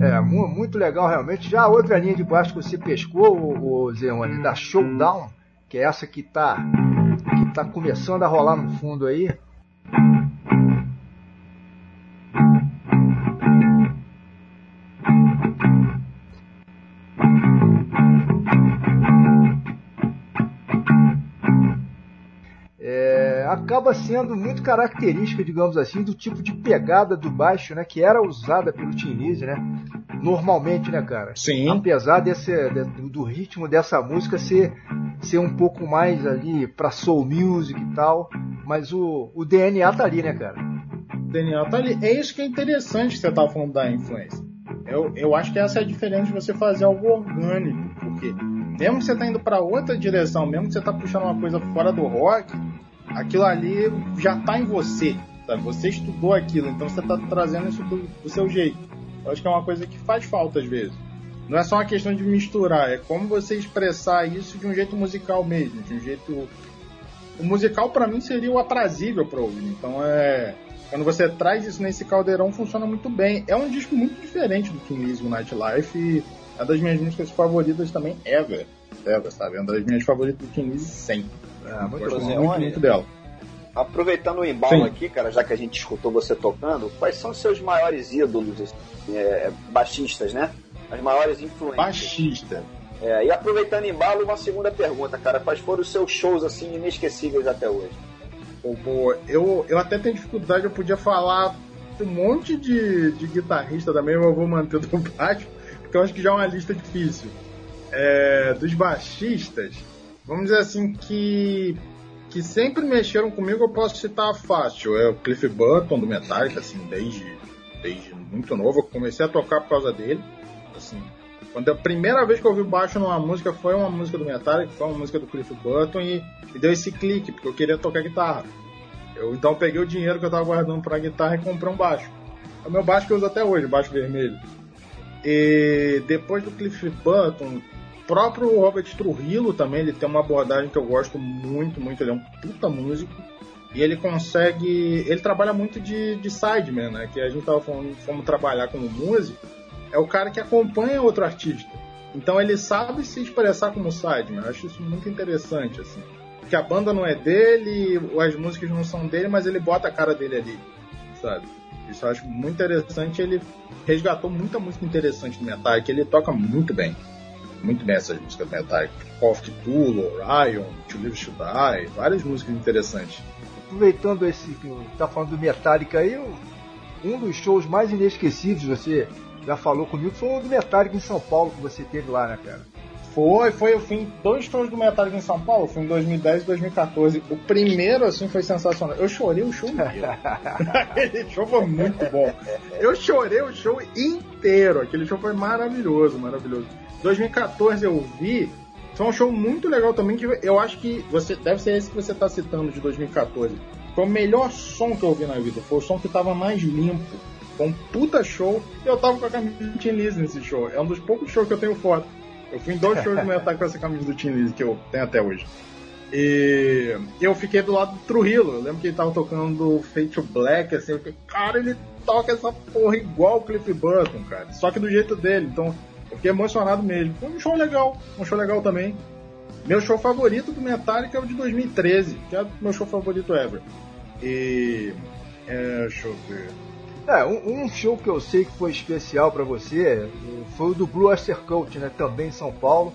É, muito legal realmente. Já a outra linha de baixo que você pescou, o, o Zeone, da Showdown, que é essa que tá, que tá começando a rolar no fundo aí. Acaba sendo muito característica, digamos assim, do tipo de pegada do baixo, né, que era usada pelo Lizzy, né, normalmente, né, cara? Sim. Apesar desse, do ritmo dessa música ser, ser um pouco mais ali pra soul music e tal, mas o, o DNA tá ali, né, cara? O DNA tá ali. É isso que é interessante que você tava falando da influência. Eu, eu acho que essa é a diferença de você fazer algo orgânico, porque mesmo que você tá indo para outra direção, mesmo que você tá puxando uma coisa fora do rock, aquilo ali já está em você. Sabe? Você estudou aquilo, então você está trazendo isso do, do, seu jeito. Eu acho que é uma coisa que faz falta às vezes. Não é só uma questão de misturar, é como você expressar isso de um jeito musical mesmo, de um jeito. O musical para mim seria o aprazível para ouvir. Então é. Quando você traz isso nesse caldeirão, funciona muito bem. É um disco muito diferente do o Nightlife, e é das minhas músicas favoritas também, ever. Ever, sabe? É uma das minhas favoritas do Lizzy sempre. Ah, muito Gosto bom. muito, muito dela. Aproveitando o embalo Sim. aqui, cara, já que a gente escutou você tocando, quais são os seus maiores ídolos, assim, é, baixistas, né? As maiores influências. Baixista. É, e aproveitando o embalo, uma segunda pergunta, cara. Quais foram os seus shows, assim, inesquecíveis até hoje? Pô, pô, eu, eu até tenho dificuldade, eu podia falar um monte de, de guitarrista também, mas eu vou manter do baixo, porque eu acho que já é uma lista difícil. É, dos baixistas, vamos dizer assim, que, que sempre mexeram comigo, eu posso citar fácil. É o Cliff Burton, do Metallica, assim, desde, desde muito novo, eu comecei a tocar por causa dele. Assim, quando a primeira vez que eu ouvi baixo numa música foi uma música do Metallica, foi uma música do Cliff Burton e, e deu esse clique, porque eu queria tocar guitarra. Eu então peguei o dinheiro que eu tava guardando pra guitarra e comprei um baixo. É o meu baixo que eu uso até hoje, baixo vermelho. E depois do Cliff Burton, próprio Robert Trujillo também, ele tem uma abordagem que eu gosto muito, muito, ele é um puta músico. E ele consegue. Ele trabalha muito de, de sideman, né? Que a gente tava falando, fomos trabalhar como músico. É o cara que acompanha outro artista. Então ele sabe se expressar como sideman. Eu acho isso muito interessante, assim. Porque a banda não é dele, as músicas não são dele, mas ele bota a cara dele ali, sabe? Isso eu acho muito interessante. Ele resgatou muita música interessante do Metallica. Ele toca muito bem. Muito bem essas músicas do Metallica. Call of Cthulhu, Orion, To Live To Die. Várias músicas interessantes. Aproveitando esse que tá falando do Metallica aí, um dos shows mais inesquecíveis, você já falou comigo, foi o do Metallica em São Paulo que você teve lá, né, cara? Foi, foi, eu fui em dois shows do Metallica em São Paulo, fui em 2010 e 2014. O primeiro, assim, foi sensacional. Eu chorei o show inteiro. Aquele show foi muito bom. Eu chorei o show inteiro. Aquele show foi maravilhoso, maravilhoso. 2014 eu vi. Foi um show muito legal também, que eu acho que você deve ser esse que você está citando de 2014. Foi o melhor som que eu ouvi na vida. Foi o som que estava mais limpo. Foi um puta show. Eu tava com a camisa do Tim nesse show. É um dos poucos shows que eu tenho foto. Eu fui em dois shows do Metallica com essa camisa do Tim que eu tenho até hoje. E eu fiquei do lado do Trujillo. Eu lembro que ele tava tocando Fate to Black, assim, eu fiquei, cara, ele toca essa porra igual o Cliff Burton, cara. Só que do jeito dele. Então, eu fiquei emocionado mesmo. Foi um show legal, um show legal também. Meu show favorito do Metallica é o de 2013, que é o meu show favorito ever. E. É, deixa eu ver. É, um, um show que eu sei que foi especial pra você foi o do Blue Oyster Cult, né? Também em São Paulo.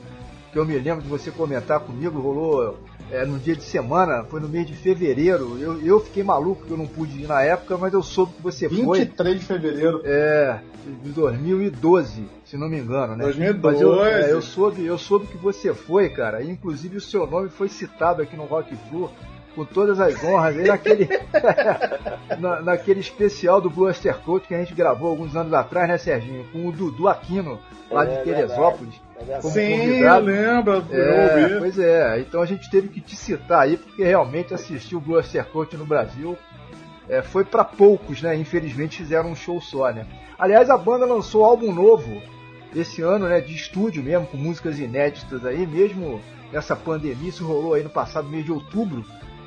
Que eu me lembro de você comentar comigo, rolou é, no dia de semana, foi no mês de fevereiro. Eu, eu fiquei maluco que eu não pude ir na época, mas eu soube que você foi. 23 de fevereiro. É, de 2012, se não me engano, né? 2012. Mas eu, é, eu, soube, eu soube que você foi, cara. E, inclusive o seu nome foi citado aqui no Rock Flu com todas as honras aí naquele, na, naquele especial do Blue Oyster Cult que a gente gravou alguns anos atrás, né, Serginho? Com o Dudu Aquino, lá É de Teresópolis. Como Sim, eu convidado. lembro, eu É, ouvi. pois é, então a gente teve que te citar aí, porque realmente assistir o Blue Oyster Cult no Brasil é, foi para poucos, né? Infelizmente fizeram um show só, né? Aliás, a banda lançou álbum novo esse ano, né? De estúdio mesmo, com músicas inéditas aí, mesmo nessa pandemia, isso rolou aí no passado mês de outubro.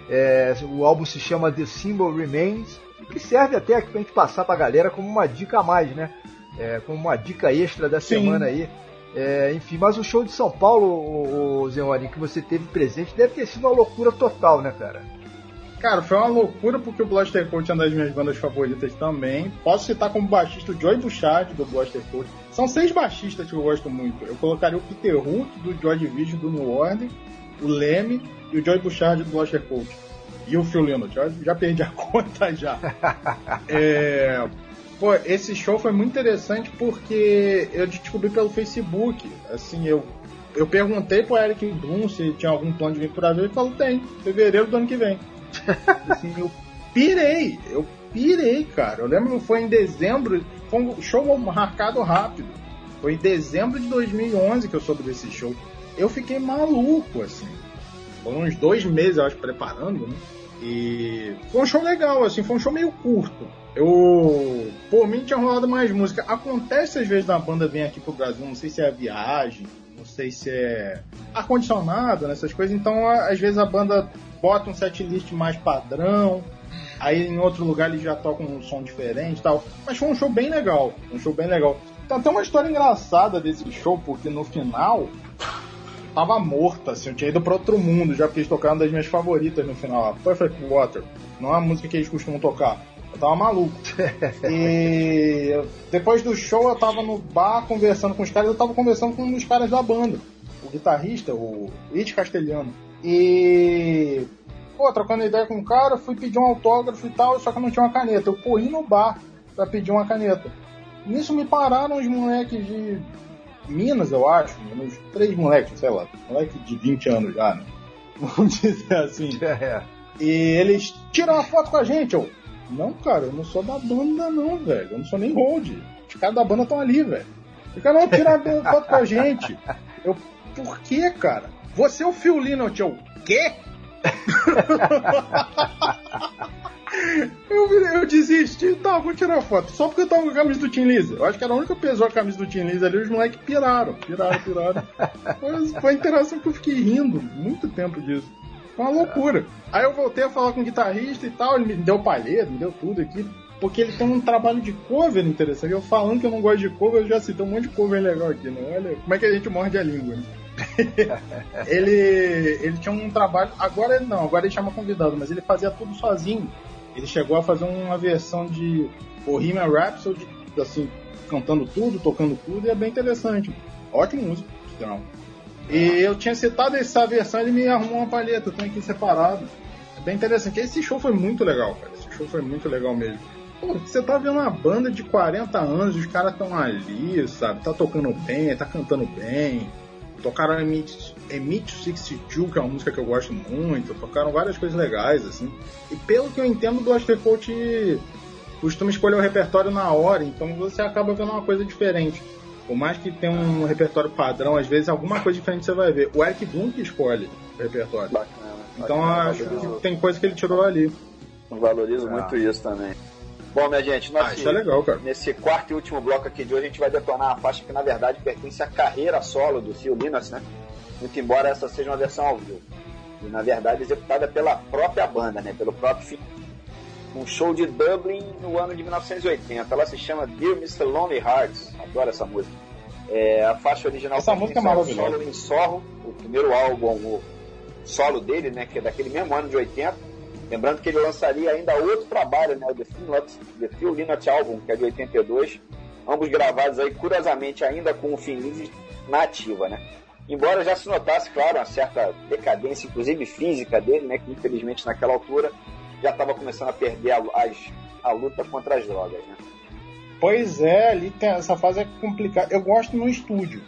É, o álbum se chama The Symbol Remains, que serve até aqui pra gente passar pra galera como uma dica a mais, né? É, como uma dica extra da Sim. semana aí. É, enfim, mas o show de São Paulo, o, o que você teve presente, deve ter sido uma loucura total, né, cara? Cara, foi uma loucura porque o Blaster Cult é uma das minhas bandas favoritas também. Posso citar como baixista o Joy Bouchard do Blaster Cult. São seis baixistas que eu gosto muito. Eu colocaria o Peter Hook do Joy Division do New Order, o Leme e o Joy Bouchard do Blaster Cult. E o Phil Lynott. Já, já perdi a conta já. É, pô, esse show foi muito interessante porque eu descobri pelo Facebook. Assim, eu eu perguntei pro Eric Bloom se tinha algum plano de vir pro Brasil. Ele falou: tem, fevereiro do ano que vem. assim, eu pirei, eu pirei, cara. Eu lembro que foi em dezembro, foi um show marcado rápido. Foi em dezembro de 2011 que eu soube desse show. Eu fiquei maluco, assim. Foram uns dois meses, eu acho, preparando, né? E foi um show legal, assim, foi um show meio curto. Eu Por mim tinha rolado mais música. Acontece às vezes da banda vem aqui pro Brasil, não sei se é a viagem, não sei se é ar-condicionado, nessas coisas. Então, às vezes a banda bota um setlist mais padrão, aí em outro lugar eles já tocam um som diferente e tal. Mas foi um show bem legal, um show bem legal. Tem até uma história engraçada desse show, porque no final tava morta, assim, eu tinha ido pra outro mundo, já porque eles tocaram das minhas favoritas no final, a Perfect Water. Não é a música que eles costumam tocar. Eu tava maluco. e depois do show eu tava no bar conversando com os caras, eu tava conversando com um dos caras da banda, o guitarrista, o It Castelhano. E. Pô, trocando ideia com o cara, fui pedir um autógrafo e tal, só que não tinha uma caneta. Eu corri no bar pra pedir uma caneta. Nisso me pararam os moleques de Minas, eu acho, uns três moleques, sei lá, moleque de 20 anos já, né? Vamos dizer assim. É. E eles tiram uma foto com a gente, eu. Não, cara, eu não sou da banda, não, velho. Eu não sou nem hold. Os caras da banda estão ali, velho. O cara não tira foto com a gente. Eu, por quê, cara? Você é o Phil Lynott, eu. Quê? eu, eu desisti, tá, vou tirar foto. Só porque eu tava com a camisa do Tim Lisa. Eu acho que era a única pessoa com a camisa do Tim Lisa ali, os moleques piraram, piraram, piraram. foi, foi a interação que eu fiquei rindo muito tempo disso. Foi uma loucura. Aí eu voltei a falar com o guitarrista e tal, ele me deu palheiro, me deu tudo aqui. Porque ele tem um trabalho de cover interessante. Eu falando que eu não gosto de cover, eu já citei um monte de cover legal aqui, né? Olha como é que a gente morde a língua, né? ele, ele tinha um trabalho. Agora não, agora ele chama convidado, mas ele fazia tudo sozinho. Ele chegou a fazer uma versão de Bohemian Rhapsody, assim, cantando tudo, tocando tudo, e é bem interessante. Ótimo músico, então. E eu tinha citado essa versão, ele me arrumou uma palheta, eu tenho aqui separado. É bem interessante. Esse show foi muito legal, cara. Esse show foi muito legal mesmo. Pô, você tá vendo uma banda de 40 anos, os caras estão ali, sabe? Tá tocando bem, tá cantando bem. Tocaram Emit, Emit 62, que é uma música que eu gosto muito. Tocaram várias coisas legais, assim. E pelo que eu entendo, do Aftercoat costuma escolher o repertório na hora, então você acaba vendo uma coisa diferente. Por mais que tenha um repertório padrão, às vezes alguma coisa diferente você vai ver. O Eric Bloom que escolhe o repertório. Bacana, então bacana, acho bacana. que tem coisa que ele tirou ali. Eu valorizo ah. muito isso também. Bom, minha gente, nós, ah, isso é legal, cara. nesse quarto e último bloco aqui de hoje, a gente vai detonar a faixa que na verdade pertence à carreira solo do Phil Linus, né? Muito embora essa seja uma versão ao vivo. E na verdade executada pela própria banda, né? Pelo próprio Phil. Um show de Dublin no ano de 1980. Ela se chama Dear Mr. Lonely Hearts. Adoro essa música. É, a faixa original essa música é maravilhosa. Solo em Sorro, o primeiro álbum o solo dele, né? Que é daquele mesmo ano de 80 Lembrando que ele lançaria ainda outro trabalho, né, o The Phil, The Phil Album, que é de 82, ambos gravados aí curiosamente ainda com o Finlise na ativa, né? Embora já se notasse, claro, uma certa decadência, inclusive física dele, né, que infelizmente naquela altura já estava começando a perder a, as, a luta contra as drogas, né? Pois é, ali tem, essa fase é complicada. Eu gosto no estúdio,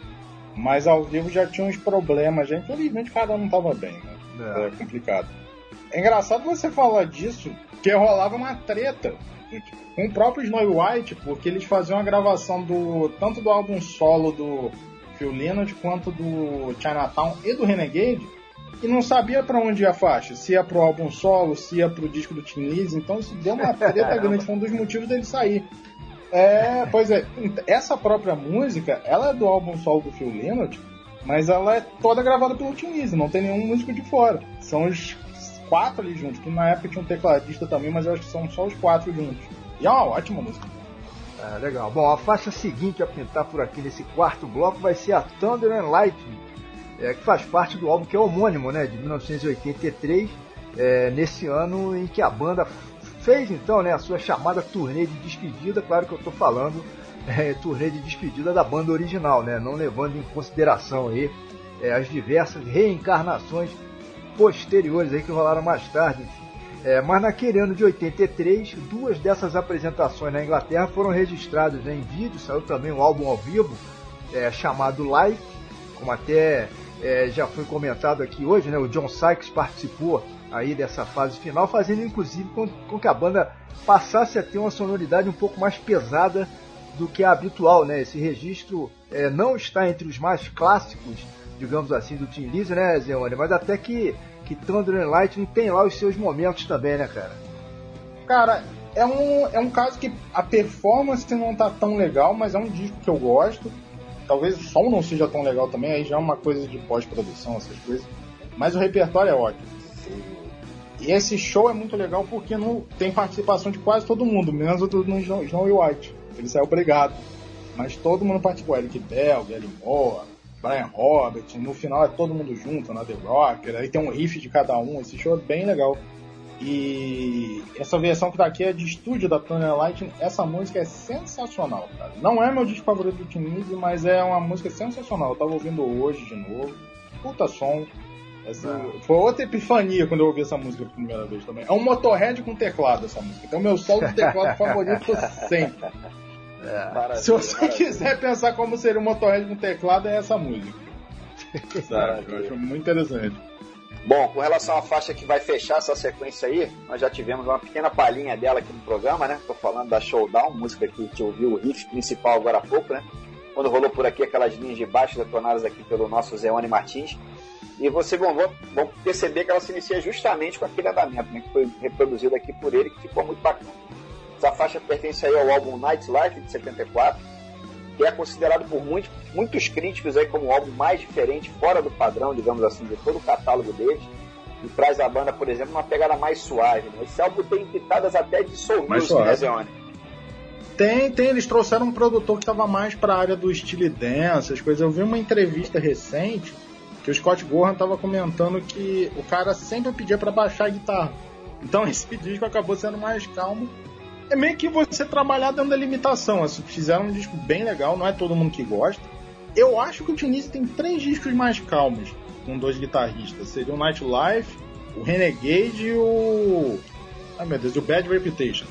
mas ao vivo já tinha uns problemas. Já, infelizmente o cara não estava bem, né? É. é complicado. É engraçado você falar disso, que rolava uma treta com o próprio Snow White, porque eles faziam a gravação do tanto do álbum solo do Phil Lynott quanto do Chinatown e do Renegade e não sabia para onde ia a faixa, se ia pro álbum solo, se ia pro disco do Tim Lizzy, então isso deu uma treta grande, foi um dos motivos dele sair. É, pois é, essa própria música, ela é do álbum solo do Phil Lynott, mas ela é toda gravada pelo Tim Lizzy, não tem nenhum músico de fora. São os quatro ali juntos, que na época tinha um tecladista também, mas eu acho que são só os quatro juntos. E é uma ótima música. É, legal. Bom, a faixa seguinte a pintar por aqui nesse quarto bloco vai ser a Thunder and Lightning, é, que faz parte do álbum que é homônimo, né, de 1983, é, nesse ano em que a banda fez então né, a sua chamada turnê de despedida, claro que eu estou falando é, turnê de despedida da banda original, né, não levando em consideração aí é, as diversas reencarnações posteriores aí que rolaram mais tarde. É, mas naquele ano de 83, duas dessas apresentações na Inglaterra foram registradas em vídeo, saiu também um álbum ao vivo é, chamado Live, como até é, já foi comentado aqui hoje, né? O John Sykes participou aí dessa fase final, fazendo inclusive com, com que a banda passasse a ter uma sonoridade um pouco mais pesada do que a habitual, né? Esse registro é, não está entre os mais clássicos, digamos assim, do Tim Lizzy, né, Zeone? Mas até que que Thunder and Lightning tem lá os seus momentos também, né, cara? Cara, é um, é um caso que a performance não tá tão legal, mas é um disco que eu gosto. Talvez o som não seja tão legal também, aí já é uma coisa de pós-produção, essas coisas. Mas o repertório é ótimo. E esse show é muito legal porque não tem participação de quase todo mundo, menos do John White. Ele saiu obrigado. Mas todo mundo participou. Eric Bell, Gary Moore, Brian Roberts. No final é todo mundo junto na The Rocker. Aí tem um riff de cada um. Esse show é bem legal. E essa versão que tá aqui é de estúdio da Tony Light. Essa música é sensacional, cara. Não é meu disco favorito do Tinise, mas é uma música sensacional. Eu tava ouvindo hoje de novo. Puta som. Essa, foi outra epifania quando eu ouvi essa música pela primeira vez também. É um motorhead com teclado essa música. Então meu solo de teclado favorito sempre. É. Se você maravilha. quiser pensar como seria um motorhead com teclado, é essa música. Sabe? Eu acho muito interessante. Bom, com relação à faixa que vai fechar essa sequência aí, nós já tivemos uma pequena palhinha dela aqui no programa, né? Tô falando da Showdown, música que te ouviu o riff principal agora há pouco, né? Quando rolou por aqui aquelas linhas de baixo detonadas aqui pelo nosso Zeone Martins. E vocês vão, vão perceber que ela se inicia justamente com aquele andamento, né? Que foi reproduzido aqui por ele, que ficou muito bacana. Essa faixa pertence aí ao álbum Nightlife, de 74, que é considerado por muitos, muitos críticos aí como o álbum mais diferente, fora do padrão, digamos assim, de todo o catálogo deles. E traz a banda, por exemplo, uma pegada mais suave. Né? Esse álbum tem pitadas até de soul music, né, Zeone? Tem, tem. Eles trouxeram um produtor que estava mais para a área do estilo dance, as coisas. Eu vi uma entrevista recente que o Scott Gorham estava comentando que o cara sempre pedia para baixar a guitarra. Então esse disco acabou sendo mais calmo é meio que você trabalhar dentro da limitação. Assim, fizeram um disco bem legal, não é todo mundo que gosta. Eu acho que o Tunisia tem três discos mais calmos, com dois guitarristas. Seria o Nightlife, o Renegade e o. Ai meu Deus, o Bad Reputation.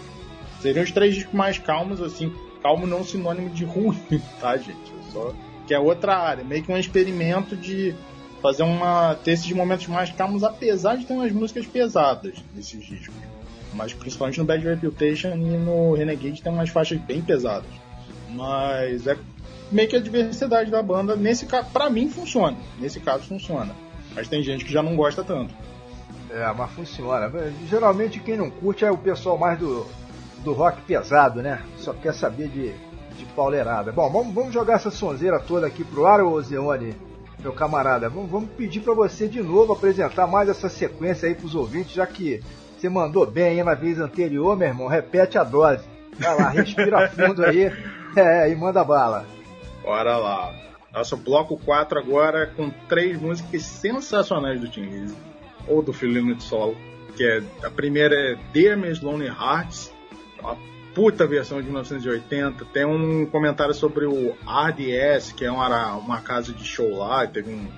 Seriam os três discos mais calmos, assim. Calmo não sinônimo de ruim, tá, gente? É só que é outra área, meio que um experimento de fazer uma ter esses momentos mais calmos, apesar de ter umas músicas pesadas nesses discos. Mas principalmente no Bad Reputation e no Renegade tem umas faixas bem pesadas. Mas é meio que a diversidade da banda, nesse caso, pra mim funciona. Nesse caso funciona. Mas tem gente que já não gosta tanto. É, mas funciona. Geralmente quem não curte é o pessoal mais do, do rock pesado, né? Só quer saber de, de pauleirada. Bom, vamos, vamos jogar essa sonzeira toda aqui pro ar, ô Zeone, meu camarada. Vamos, vamos pedir para você de novo apresentar mais essa sequência aí pros ouvintes, já que você mandou bem aí na vez anterior, meu irmão. Repete a dose. Vai lá, respira fundo aí é, e manda bala. Bora lá. Nosso bloco 4 agora com três músicas sensacionais do Tim Lizzy. Ou do Filino de Solo. Que é, a primeira é Dear Miss Lonely Hearts. Uma puta versão de 1980. Tem um comentário sobre o RDS, que é uma, uma casa de show lá. Teve um,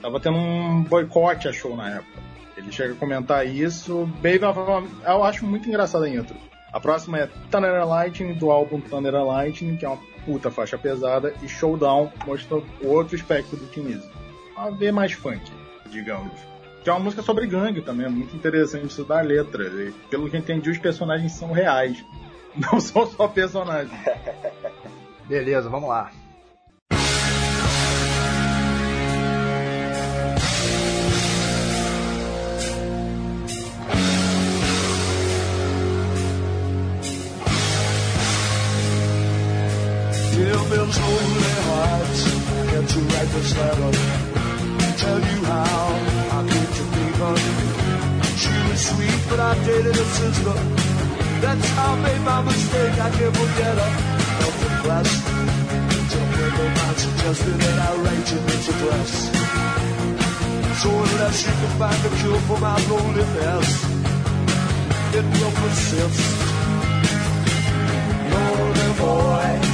tava tendo um boicote a show na época. Ele chega a comentar isso. Eu acho muito engraçado a intro. A próxima é Thunder Lightning, do álbum Thunder Lightning, que é uma puta faixa pesada, e Showdown mostra outro espectro do Kinesis. Uma V mais funk, digamos. Que é uma música sobre gangue também, é muito interessante isso da letra. E, pelo que entendi, os personagens são reais. Não são só personagens. Beleza, vamos lá. Bill's lonely heart Had to write this letter Tell you how I came to be her She was sweet but I dated her sister. That's how I made my mistake. I can't forget her. Felt depressed Till when the mind suggested that I write you this address. So unless you can find a cure for my loneliness It will persist Lonely boy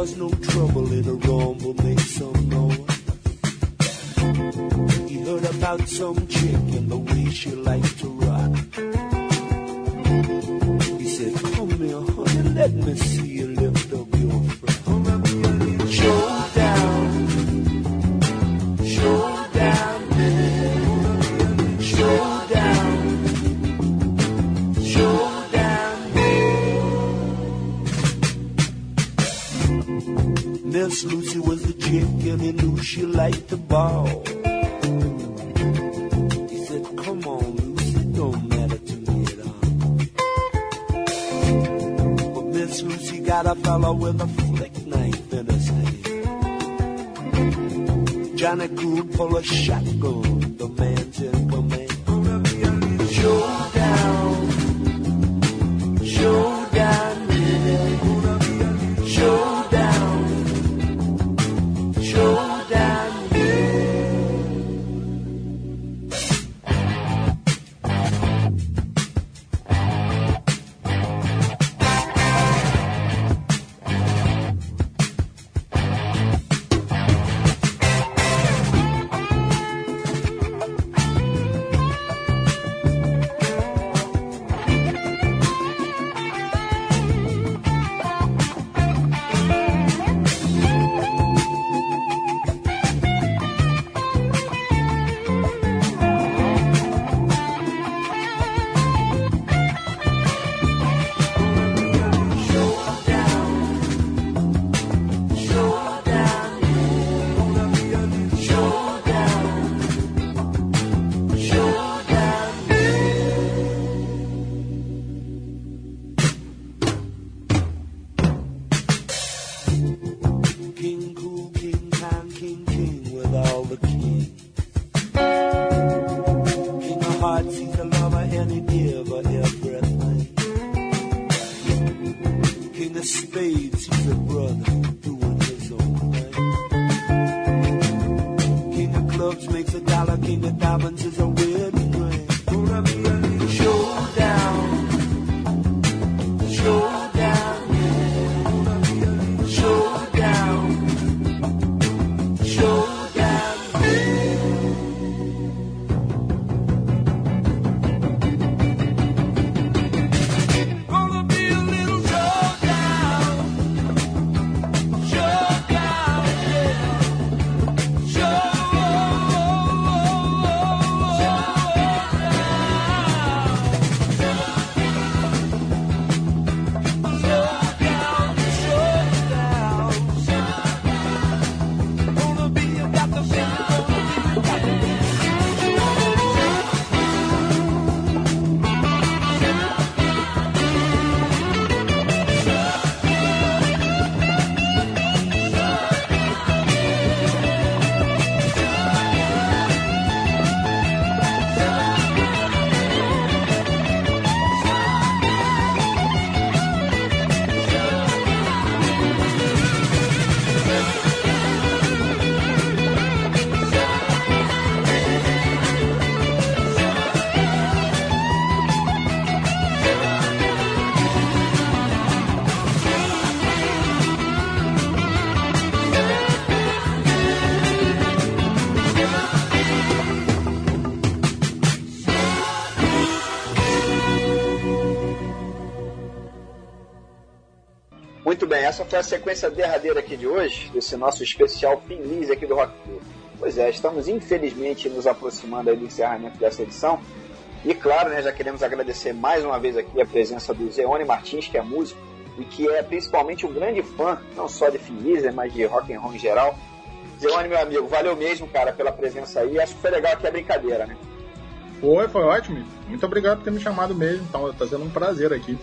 nós não essa foi a sequência derradeira aqui de hoje, desse nosso especial feliz aqui do Rock. Pois é, estamos infelizmente nos aproximando do encerramento dessa edição. E claro, né, já queremos agradecer mais uma vez aqui a presença do Zeone Martins, que é músico e que é principalmente um grande fã, não só de Finlizer, mas de rock and roll em geral. Zeone, meu amigo, valeu mesmo, cara, pela presença aí. Acho que foi legal aqui a brincadeira, né? Foi, foi ótimo. Muito obrigado por ter me chamado mesmo. Então, tá sendo um prazer aqui.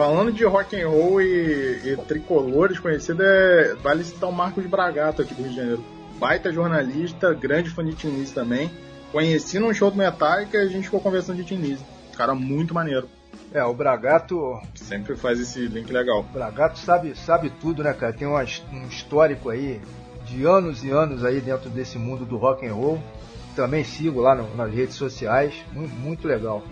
Falando de rock and roll e, e tricolores conhecidos, é, vale citar o Marcos Bragato aqui do Rio de Janeiro. Baita jornalista, grande fã de Tinise também. Conheci num show do Metallica e a gente ficou conversando de Tinise. Cara muito maneiro. É, o Bragato. Sempre faz esse link legal. O Bragato sabe, sabe tudo, né, cara? Tem um, um histórico aí de anos e anos aí dentro desse mundo do rock and roll. Também sigo lá no, nas redes sociais. Muito, muito legal.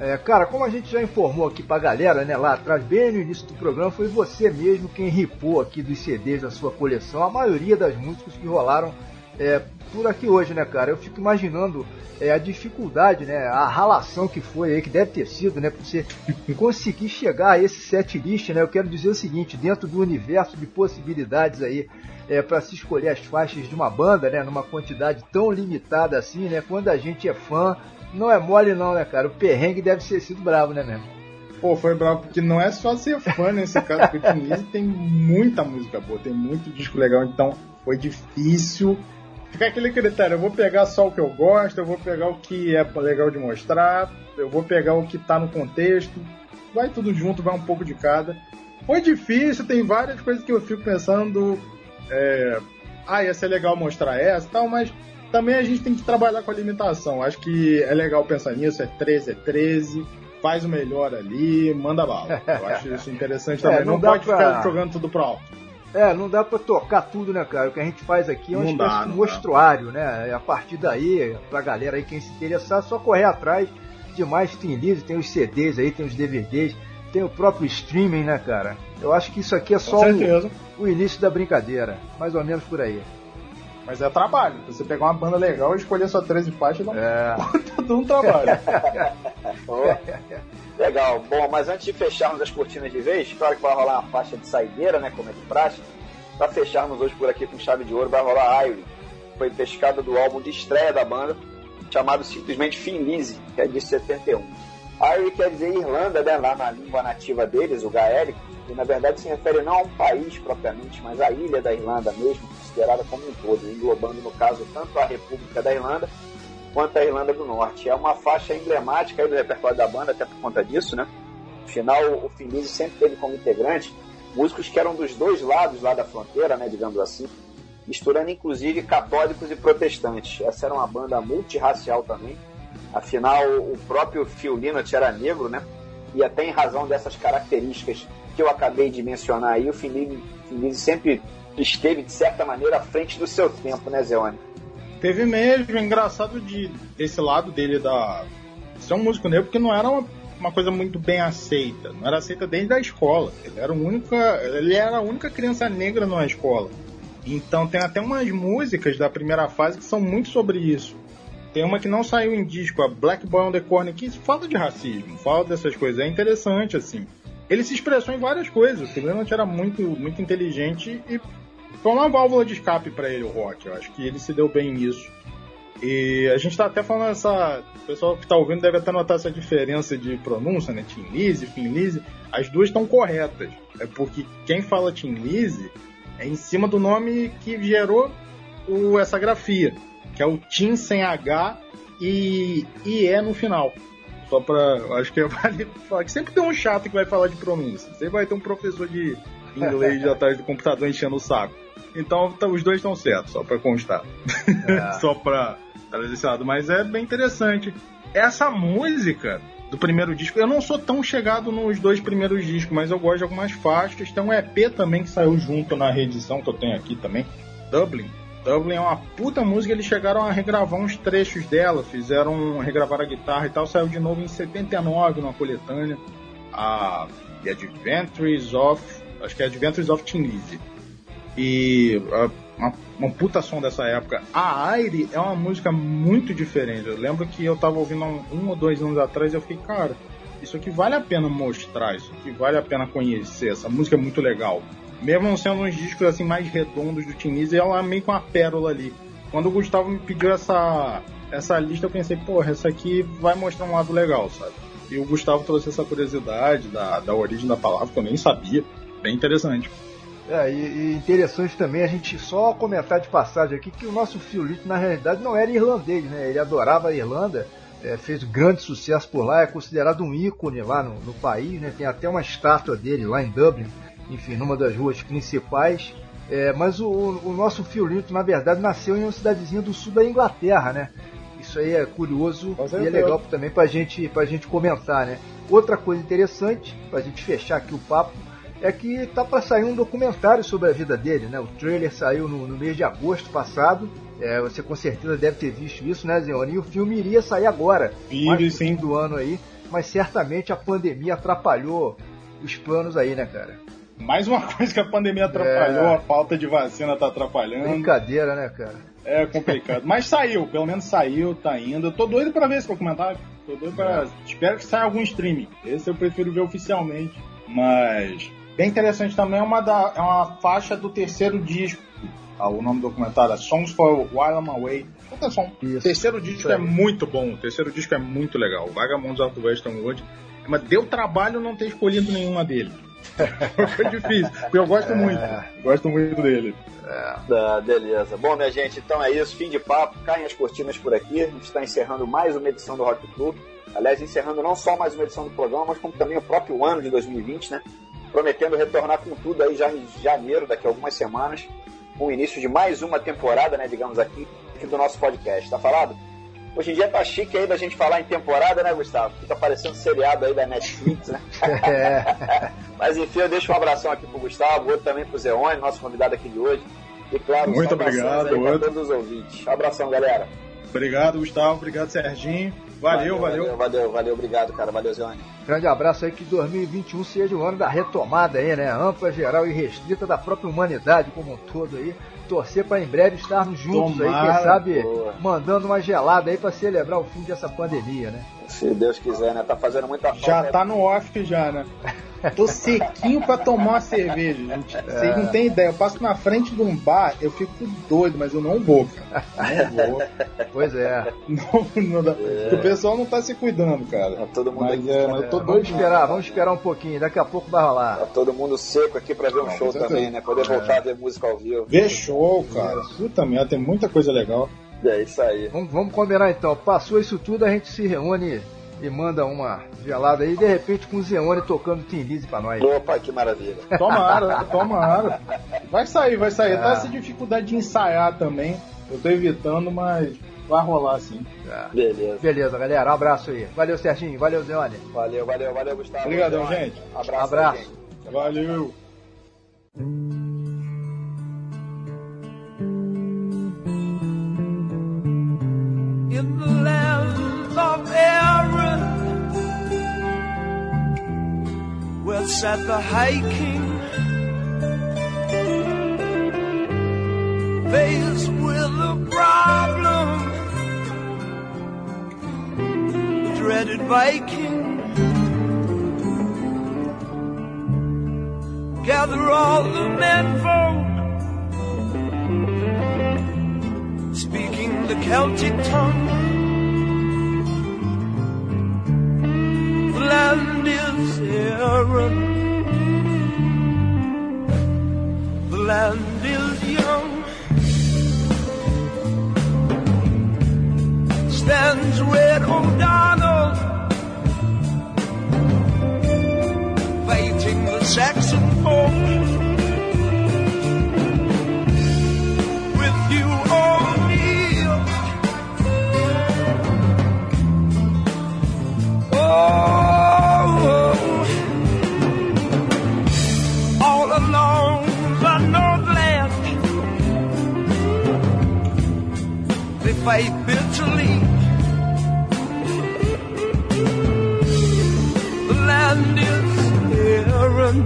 É, cara, como a gente já informou aqui pra galera, né, lá atrás, bem no início do programa, foi você mesmo quem ripou aqui dos CDs da sua coleção, a maioria das músicas que rolaram é, por aqui hoje, né, cara? Eu fico imaginando é, a dificuldade, né, a ralação que foi aí, que deve ter sido, né, pra você conseguir chegar a esse set list, né? Eu quero dizer o seguinte, dentro do universo de possibilidades aí, é, para se escolher as faixas de uma banda, né, numa quantidade tão limitada assim, né? Quando a gente é fã, não é mole não, né, cara? O perrengue deve ter sido bravo, né, mesmo? Pô, foi bravo, porque não é só ser fã nesse caso, porque o tem muita música boa, tem muito disco legal, então foi difícil. Fica aquele critério, eu vou pegar só o que eu gosto, eu vou pegar o que é legal de mostrar, eu vou pegar o que tá no contexto, vai tudo junto, vai um pouco de cada. Foi difícil, tem várias coisas que eu fico pensando, é, ah, ia ser legal mostrar essa e tal, mas também a gente tem que trabalhar com a limitação. Acho que é legal pensar nisso, é 13, é 13, faz o melhor ali, manda bala. Eu acho isso interessante também. É, não, não pode pra... ficar jogando tudo pro alto. É, não dá pra tocar tudo, né, cara? O que a gente faz aqui é um espécie de mostruário, né? A partir daí, pra galera aí, quem se interessar, é só correr atrás de mais tem livros, tem os CDs aí, tem os DVDs, tem o próprio streaming, né, cara? Eu acho que isso aqui é só o, o início da brincadeira, mais ou menos por aí. Mas é trabalho. Você pegar uma banda legal e escolher só 13 faixas não é tudo um trabalho. legal. Bom, mas antes de fecharmos as cortinas de vez, claro que vai rolar uma faixa de saideira, né? Como é de praxe. Pra fecharmos hoje por aqui com chave de ouro, vai rolar Irie. Foi pescada do álbum de estreia da banda, chamado simplesmente Finlise, que é de 71. Irie quer dizer Irlanda, né? Lá na língua nativa deles, o gaélico. E na verdade se refere não a um país propriamente, mas à ilha da Irlanda mesmo considerada como um todo, englobando, no caso, tanto a República da Irlanda quanto a Irlanda do Norte. É uma faixa emblemática do repertório da banda, até por conta disso, né? Afinal, o Finlise sempre teve como integrante músicos que eram dos dois lados lá da fronteira, né, digamos assim, misturando inclusive católicos e protestantes. Essa era uma banda multirracial também. Afinal, o próprio Phil Lynott era negro, né? E até em razão dessas características que eu acabei de mencionar aí, o Finlise sempre esteve, de certa maneira, à frente do seu tempo, né, Zeone? Teve mesmo, é engraçado de desse lado dele da ser um músico negro, porque não era uma, uma, coisa muito bem aceita. Não era aceita desde a escola. Ele era, única, ele era a única criança negra numa escola. Então tem até umas músicas da primeira fase que são muito sobre isso. Tem uma que não saiu em disco, a Black Boy on the Corner, que fala de racismo, fala dessas coisas. É interessante, assim. Ele se expressou em várias coisas. O Leonard era muito, muito inteligente e foi uma válvula de escape para ele o rock. Eu acho que ele se deu bem nisso. E a gente tá até falando essa. O pessoal que tá ouvindo deve até notar essa diferença de pronúncia, né? Tim Lizzy, Fin Lizzy. As duas estão corretas. É porque quem fala Tim Lizzy é em cima do nome que gerou o, essa grafia, que é o Tim sem H e IE no final. Só pra. Acho que vale falar que sempre tem um chato que vai falar de pronúncia. Sempre vai ter um professor de inglês atrás do computador enchendo o saco. Então tá, os dois estão certos, só pra constar. É. só pra trazer esse lado. Mas é bem interessante. Essa música do primeiro disco, eu não sou tão chegado nos dois primeiros discos, mas eu gosto de algumas faixas. Tem um EP também que saiu junto na reedição que eu tenho aqui também, Dublin. Dublin é uma puta música, eles chegaram a regravar uns trechos dela, fizeram regravar a guitarra e tal, saiu de novo em 79 numa coletânea. A The Adventures of. Acho que é Adventures of Tin Lizzy. E uma, uma puta som dessa época. A Aire é uma música muito diferente. Eu lembro que eu tava ouvindo um, um ou dois anos atrás e eu fiquei, cara, isso aqui vale a pena mostrar, isso aqui vale a pena conhecer. Essa música é muito legal. Mesmo sendo uns discos assim mais redondos do Tinise, ela é meio com uma pérola ali. Quando o Gustavo me pediu essa, essa lista, eu pensei, porra, essa aqui vai mostrar um lado legal, sabe? E o Gustavo trouxe essa curiosidade da, da origem da palavra, que eu nem sabia. Bem interessante. É, e, e, interessante também a gente só comentar de passagem aqui que o nosso Fiolito na realidade não era irlandês, né? Ele adorava a Irlanda, é, fez grande sucesso por lá, é considerado um ícone lá no, no país, né? Tem até uma estátua dele lá em Dublin, enfim, numa das ruas principais. É, mas o, o, nosso Phil Linton, na verdade, nasceu em uma cidadezinha do sul da Inglaterra, né? Isso aí é curioso e é legal também pra gente, pra gente comentar, né? Outra coisa interessante, pra gente fechar aqui o papo, é que tá para sair um documentário sobre a vida dele, né? O trailer saiu no, no mês de agosto passado. É, você com certeza deve ter visto isso, né, Zeone? E o filme iria sair agora, Filho, sim. do ano aí, mas certamente a pandemia atrapalhou os planos aí, né, cara? Mais uma coisa que a pandemia atrapalhou, é... a falta de vacina tá atrapalhando. Brincadeira, né, cara? É complicado. Mas saiu, pelo menos saiu, tá indo. Eu tô doido pra ver esse documentário. Tô doido pra. É. Espero que saia algum streaming. Esse eu prefiro ver oficialmente. Mas. Bem interessante também é uma, da, é uma faixa do terceiro disco. Ah, o nome do documentário é Songs for While I'm Away. Puta som. O terceiro disco é muito bom. O terceiro disco é muito legal. Vagabonds of the Western World. Mas deu trabalho não ter escolhido nenhuma dele. Foi difícil, porque eu gosto é... muito. Gosto muito dele. É. beleza. Bom, minha gente, então é isso. Fim de papo. Caem as cortinas por aqui. A gente está encerrando mais uma edição do Rock Club. Aliás, encerrando não só mais uma edição do programa, mas como também o próprio ano de 2020, né? Prometendo retornar com tudo aí já em janeiro, daqui a algumas semanas, com o início de mais uma temporada, né? Digamos aqui, aqui do nosso podcast. Tá falado? Hoje em dia tá chique aí da gente falar em temporada, né, Gustavo? Fica parecendo seriado aí da Netflix, né? É. Mas enfim, eu deixo um abração aqui pro Gustavo, outro também pro Zeone, nosso convidado aqui de hoje. E claro, muito obrigado, aí pra todos os ouvintes. Abração, galera. Obrigado, Gustavo. Obrigado, Serginho. Valeu, valeu. Valeu, valeu, valeu, obrigado, cara. Valeu, Zeone. Grande abraço aí, que 2021 seja o ano da retomada aí, né? Ampla, geral e restrita da própria humanidade como um todo aí torcer para em breve estarmos juntos Tomara, aí, quem sabe boa. mandando uma gelada aí para celebrar o fim dessa pandemia, né? Se Deus quiser, né? Tá fazendo muita falta. Já tá no off já, né? Tô sequinho pra tomar uma cerveja, gente. É. Vocês não tem ideia. Eu passo na frente de um bar, eu fico doido, mas eu não vou, cara. Não vou. Pois é. Não, não dá. É. O pessoal não tá se cuidando, cara. Tá todo mundo mas, aqui, é, mas eu tô doido. Vamos esperar, vamos esperar um pouquinho. Daqui a pouco vai rolar. Tá todo mundo seco aqui pra ver um não, show também, né? Poder voltar é. a ver música ao vivo. Ver show, cara. Puta merda, tem muita coisa legal. É isso aí. Vamos, vamos combinar então. Passou isso tudo, a gente se reúne e manda uma gelada aí, de repente com o Zeone tocando Tim Lizzy pra nós. Opa, que maravilha. Tomara, tomara. Vai sair, vai sair. É. Tá essa dificuldade de ensaiar também. Eu tô evitando, mas vai rolar sim. É. Beleza. Beleza, galera. Um abraço aí. Valeu, Serginho. Valeu, Zeone. Valeu, valeu, valeu, Gustavo. Obrigadão, gente. Abraço. abraço. Aí, Valeu. Of well sat the high king, faced with a problem. Dreaded Viking, gather all the men folk, speaking the Celtic tongue. Land is Aaron. The land is young. Stands Red O'Donnell fighting the Saxon folk. Fight bitterly. The land is barren.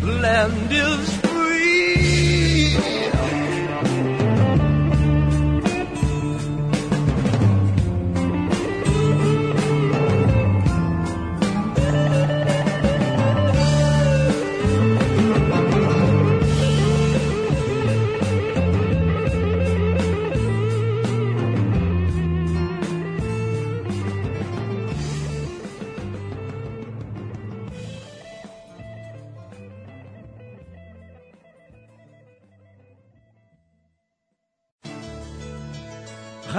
The land is